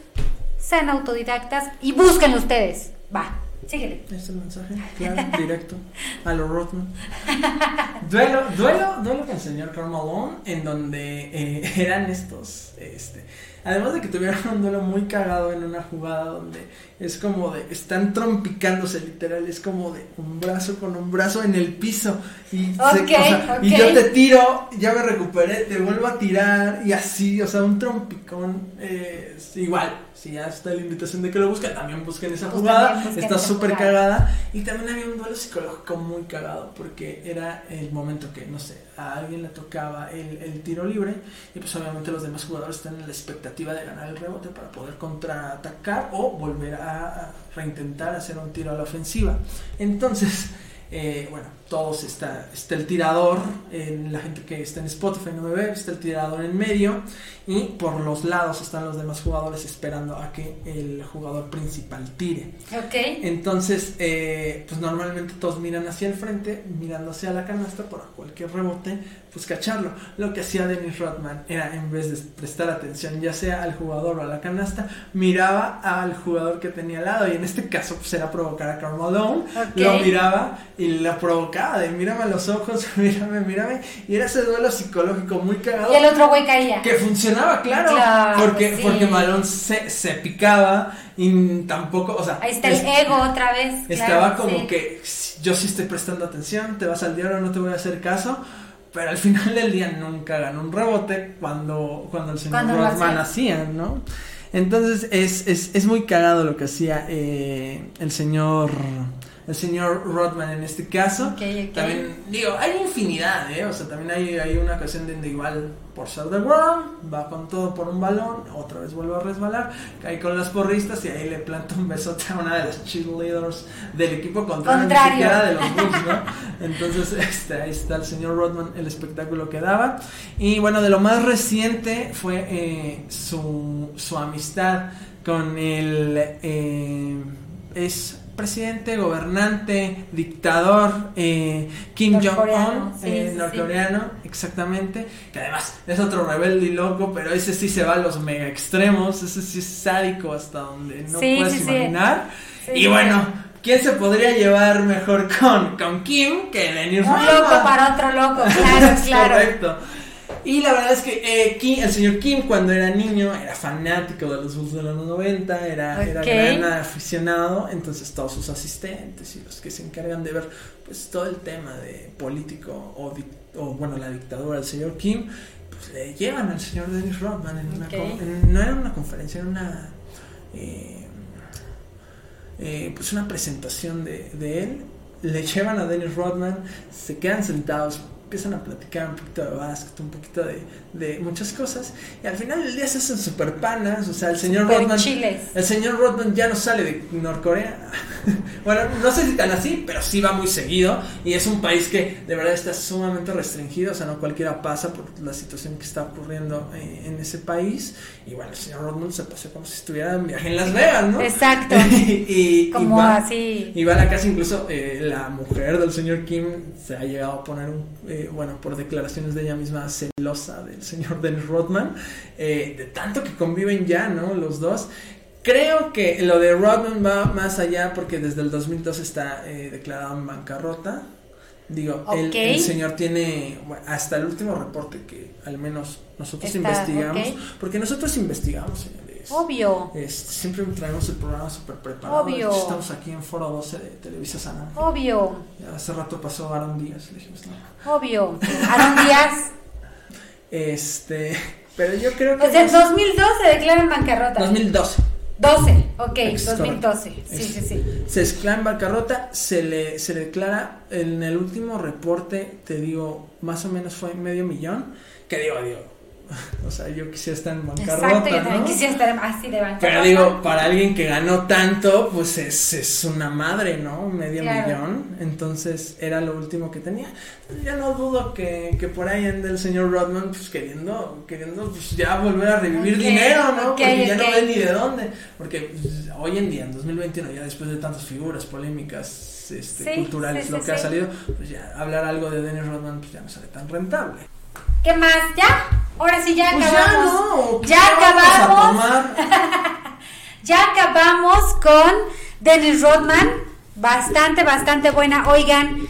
sean autodidactas y búsquenlo ustedes. Va, síguele. Este es mensaje, claro, directo, a lo Rothman. Duelo, duelo, duelo con el señor Carl en donde eh, eran estos, este, Además de que tuvieron un duelo muy cagado en una jugada donde es como de, están trompicándose literal, es como de un brazo con un brazo en el piso y, y yo te tiro, ya me recuperé, te vuelvo a tirar y así, o sea, un trompicón eh, igual si ya está la invitación de que lo busquen, también busquen esa pues jugada. está súper cagada. Y también había un duelo psicológico muy cagado, porque era el momento que, no sé, a alguien le tocaba el, el tiro libre, y pues obviamente los demás jugadores están en la expectativa de ganar el rebote para poder contraatacar o volver a, a reintentar hacer un tiro a la ofensiva. Entonces, eh, bueno, todos está, está el tirador, en la gente que está en Spotify no me ve, está el tirador en medio y por los lados están los demás jugadores esperando a que el jugador principal tire. Ok. Entonces, eh, pues normalmente todos miran hacia el frente, mirando hacia la canasta por cualquier rebote, pues cacharlo. Lo que hacía Dennis Rodman era en vez de prestar atención ya sea al jugador o a la canasta, miraba al jugador que tenía al lado y en este caso pues era provocar a Carmelo lo miraba y la provocaba de mírame a los ojos, mírame, mírame y era ese duelo psicológico muy cagado. Y el otro güey caía. Que funcionaba, claro, porque porque Malone se, se picaba y tampoco, o sea, ahí está el ego otra vez. Estaba como que yo sí estoy prestando atención, te vas al diablo, no te voy a hacer caso pero al final del día nunca ganó un rebote cuando, cuando el señor Rodman hacía, ¿no? Entonces es, es, es, muy cagado lo que hacía eh, el señor el señor Rodman en este caso. También, digo, hay infinidad, ¿eh? O sea, también hay, hay una ocasión donde igual por ser de World va con todo por un balón, otra vez vuelve a resbalar, cae con las porristas y ahí le planta un besote a una de las cheerleaders del equipo contrario, contrario. ni siquiera de los Bulls, ¿no? Entonces, este, ahí está el señor Rodman, el espectáculo que daba. Y bueno, de lo más reciente fue eh, su, su amistad con el... Eh, es presidente, gobernante, dictador eh, Kim Jong-un, eh, norcoreano, exactamente, que además es otro rebelde y loco, pero ese sí se va a los mega extremos, ese sí es sádico hasta donde no puedes imaginar. y bueno, ¿quién se podría llevar mejor con, con Kim que Denis Un loco para otro loco, claro, claro. Correcto. Y la verdad es que eh, el señor Kim cuando era niño era fanático de los Bulls de los 90, era, era gran aficionado, entonces todos sus asistentes y los que se encargan de ver pues todo el tema de político o, o bueno la dictadura del señor Kim, pues le llevan al señor Dennis Rodman en una no era una conferencia, era una eh, eh, pues una presentación de, de él, le llevan a Dennis Rodman, se quedan sentados empiezan a platicar un poquito de básquet, un poquito de, de muchas cosas. Y al final del día se hacen super panas. O sea, el señor Super Rodman. chiles. El señor Rodman ya no sale de Norcorea. bueno, no sé si tan así, pero sí va muy seguido. Y es un país que de verdad está sumamente restringido. O sea, no cualquiera pasa por la situación que está ocurriendo eh, en ese país. Y bueno, el señor Rodman se pasó como si estuviera en viaje en Las Vegas, ¿no? Exacto. y, y Como va- así. y va a la casa, incluso eh, la mujer del señor Kim se ha llegado a poner, un, eh, bueno, por declaraciones de ella misma, celosa del señor Dennis Rodman, eh, de tanto que conviven ya, ¿no? Los dos. Creo que lo de Rodman va más allá porque desde el 2002 está eh, declarado en bancarrota. Digo, el- señor tiene bueno, hasta el último reporte que al menos nosotros Está, investigamos, porque nosotros investigamos, señores. Obvio, Este, siempre traemos el programa súper preparado. Obvio. Estamos aquí en Foro 12 de Televisa Sana. obvio, Ya Hace rato pasó Aaron Díaz. Le dijimos, no. obvio. Aaron Díaz. Este, pero yo creo que. O sea, en más- 2002 se declara en bancarrota. 2012. 12, ok, Es 2012. correcto. Sí, Es- sí, sí. Se exclama en bancarrota, se le, se le declara en el último reporte, te digo, más o menos fue medio millón. Que digo, digo, o sea, yo quisiera estar en bancarrota. Exacto, yo también ¿no? quisiera estar así de bancarrota. Pero digo, para alguien que ganó tanto, pues es, es una madre, ¿no? Medio Claro. millón. Entonces era lo último que tenía. Ya no dudo que, que por ahí anda el señor Rodman, pues queriendo, queriendo pues, ya volver a revivir Ok, dinero, ¿no? ok, Porque ya ok. no ve ni de dónde. Porque pues, hoy en día, en 2021, ya después de tantas figuras polémicas este, Sí, culturales, sí, lo sí, que ha salido, pues ya hablar algo de Dennis Rodman, pues ya no sale tan rentable. ¿Qué más? ¿Ya? Ahora sí, ya Pues acabamos. ya no, Ya ¿qué vamos acabamos. Ya acabamos con Dennis Rodman. Bastante, bastante buena. Oigan,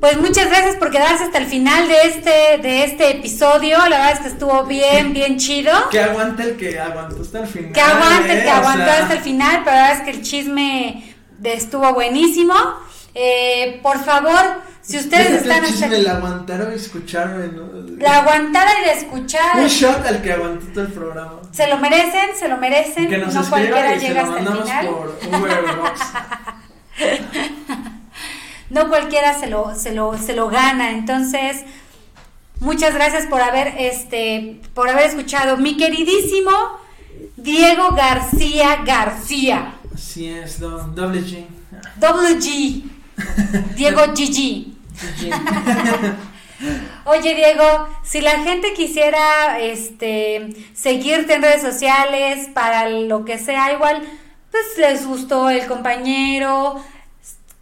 pues muchas gracias por quedarse hasta el final de este, de este episodio. La verdad es que estuvo bien, bien chido. Que aguante el que aguantó hasta el final. Que aguante, el eh, que o aguantó sea, hasta el final, pero la verdad es que el chisme de- estuvo buenísimo. Eh, por favor, si ustedes déjate están hasta chisme, el aguantar o escucharme, ¿no? la aguantada y de escuchar, Un shot al que aguantó todo el programa. se lo merecen, se lo merecen. Que nos no cualquiera y se llega lo hasta el final. por Uber Box. no cualquiera se lo, se lo, se lo gana. Entonces, muchas gracias por haber, este, por haber escuchado. Mi queridísimo Diego García García. Así es, do- doble G. Double G. Diego GG. G. Oye Diego, si la gente quisiera este seguirte en redes sociales para lo que sea, igual pues les gustó el compañero,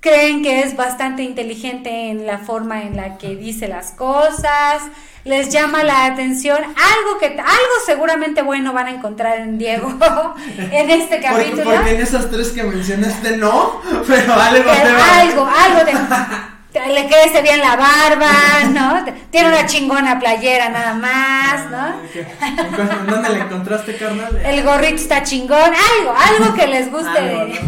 creen que es bastante inteligente en la forma en la que dice las cosas, les llama la atención, algo que algo seguramente bueno van a encontrar en Diego en este Porque, capítulo. porque en esas tres que mencionaste no, pero algo Pero te va. algo, algo de. Le crece bien la barba, ¿no? Tiene una chingona playera nada más, ¿no? Ah, ok. ¿En ¿Dónde la encontraste, carnal? El gorrito está chingón, algo, algo que les guste Algo, de,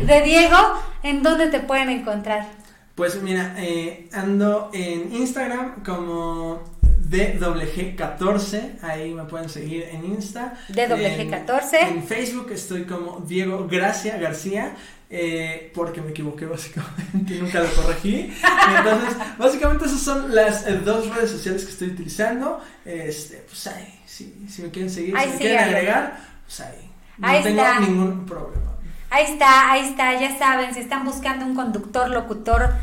de Diego, ¿en dónde te pueden encontrar? Pues mira, eh, ando en Instagram como DWG14, ahí me pueden seguir en Insta. DWG14. En, en Facebook estoy como Diego Gracia García, eh, porque me equivoqué básicamente, nunca lo corregí. Entonces, básicamente esas son las eh, dos redes sociales que estoy utilizando. Este, pues ahí, si, si me quieren seguir, Ahí si me quieren agregar, pues ahí. No Ahí tengo está. ningún problema. Ahí está, ahí está, ya saben, si están buscando un conductor, locutor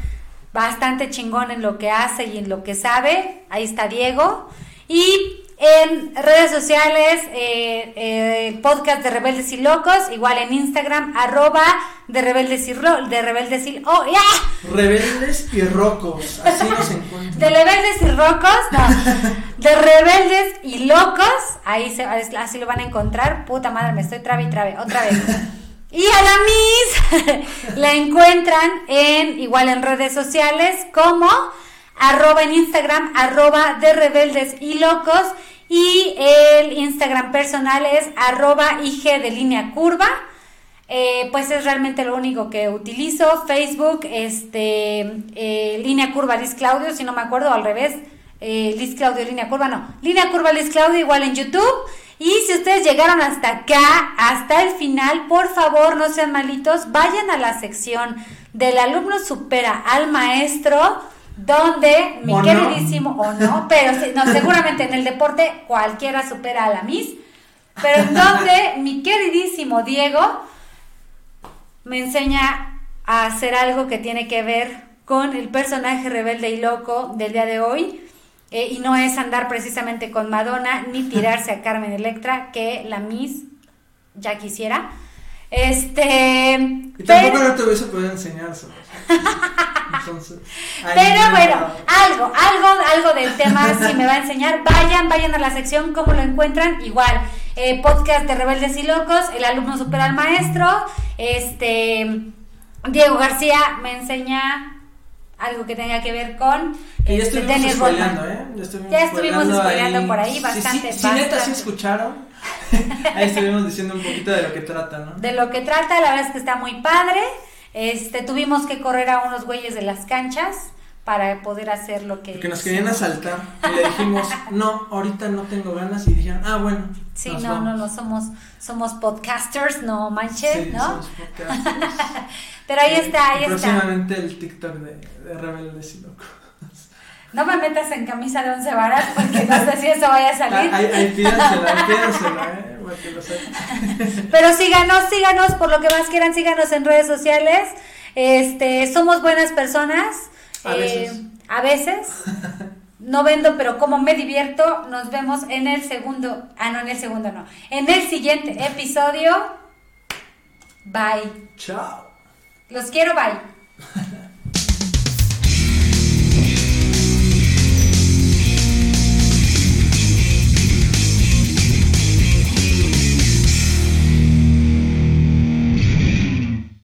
bastante chingón en lo que hace y en lo que sabe, ahí está Diego. Y en redes sociales, eh, eh, podcast de Rebeldes y Locos, igual en Instagram, arroba de Rebeldes y, Ro- de Rebeldes y... ¡Oh, ya! Rebeldes y rocos, así nos encuentran. De Rebeldes y Rocos, no. De Rebeldes y Locos, ahí se, así lo van a encontrar. Puta madre, me estoy trabe y trabe, otra vez. Y a la Miss la encuentran en, igual en redes sociales, como arroba en Instagram, arroba de Rebeldes y Locos. Y el Instagram personal es arroba IG de línea curva. Eh, pues es realmente lo único que utilizo. Facebook, este, eh, línea curva Liz Claudio, si no me acuerdo, al revés. Eh, Claudio, línea curva, no. Línea curva Liz Claudio, igual en YouTube. Y si ustedes llegaron hasta acá, hasta el final, por favor, no sean malitos, vayan a la sección del alumno supera al maestro donde mi ¿O no? queridísimo, o no, pero no, seguramente en el deporte cualquiera supera a la Miss, pero en donde mi queridísimo Diego me enseña a hacer algo que tiene que ver con el personaje rebelde y loco del día de hoy. Eh, y no es andar precisamente con Madonna ni tirarse a Carmen Electra, que la Miss ya quisiera. Este. Y tampoco no te hubiese podido enseñar eso. Entonces. Pero no. bueno, algo, algo, algo del tema si me va a enseñar. Vayan, vayan a la sección, ¿cómo lo encuentran? Igual, eh, podcast de Rebeldes y Locos, el alumno supera al maestro. Este, Diego García me enseña algo que tenga que ver con Que ya este, estuvimos Dennis spoileando, Rodman. ¿eh? Ya estuvimos, Ya estuvimos spoileando spoileando por ahí bastante, Sí, sí, neta, sí bastante. escucharon. ahí estuvimos diciendo un poquito de lo que trata, ¿no? De lo que trata, la verdad es que está muy padre. Este, tuvimos que correr a unos güeyes de las canchas para poder hacer lo que Porque nos querían asaltar. Y le dijimos, no, ahorita no tengo ganas. Y dijeron, ah, bueno. Sí, no, vamos. no, no, somos, somos podcasters, no manches, Sí, ¿no? somos podcasters. Pero ahí está, ahí está. Próximamente el TikTok de, de Rebeldes y Locos. No me metas en camisa de once varas porque no sé si eso vaya a Ah, salir. Ahí, ahí pídanselo, ahí pídanselo, eh, lo sepan. Pero síganos, síganos, por lo que más quieran, síganos en redes sociales. Este, somos buenas personas. A eh, veces. a veces. No vendo, pero como me divierto, nos vemos en el segundo. Ah, no, en el segundo no. En el siguiente episodio. Bye. Chao. Los quiero, bye.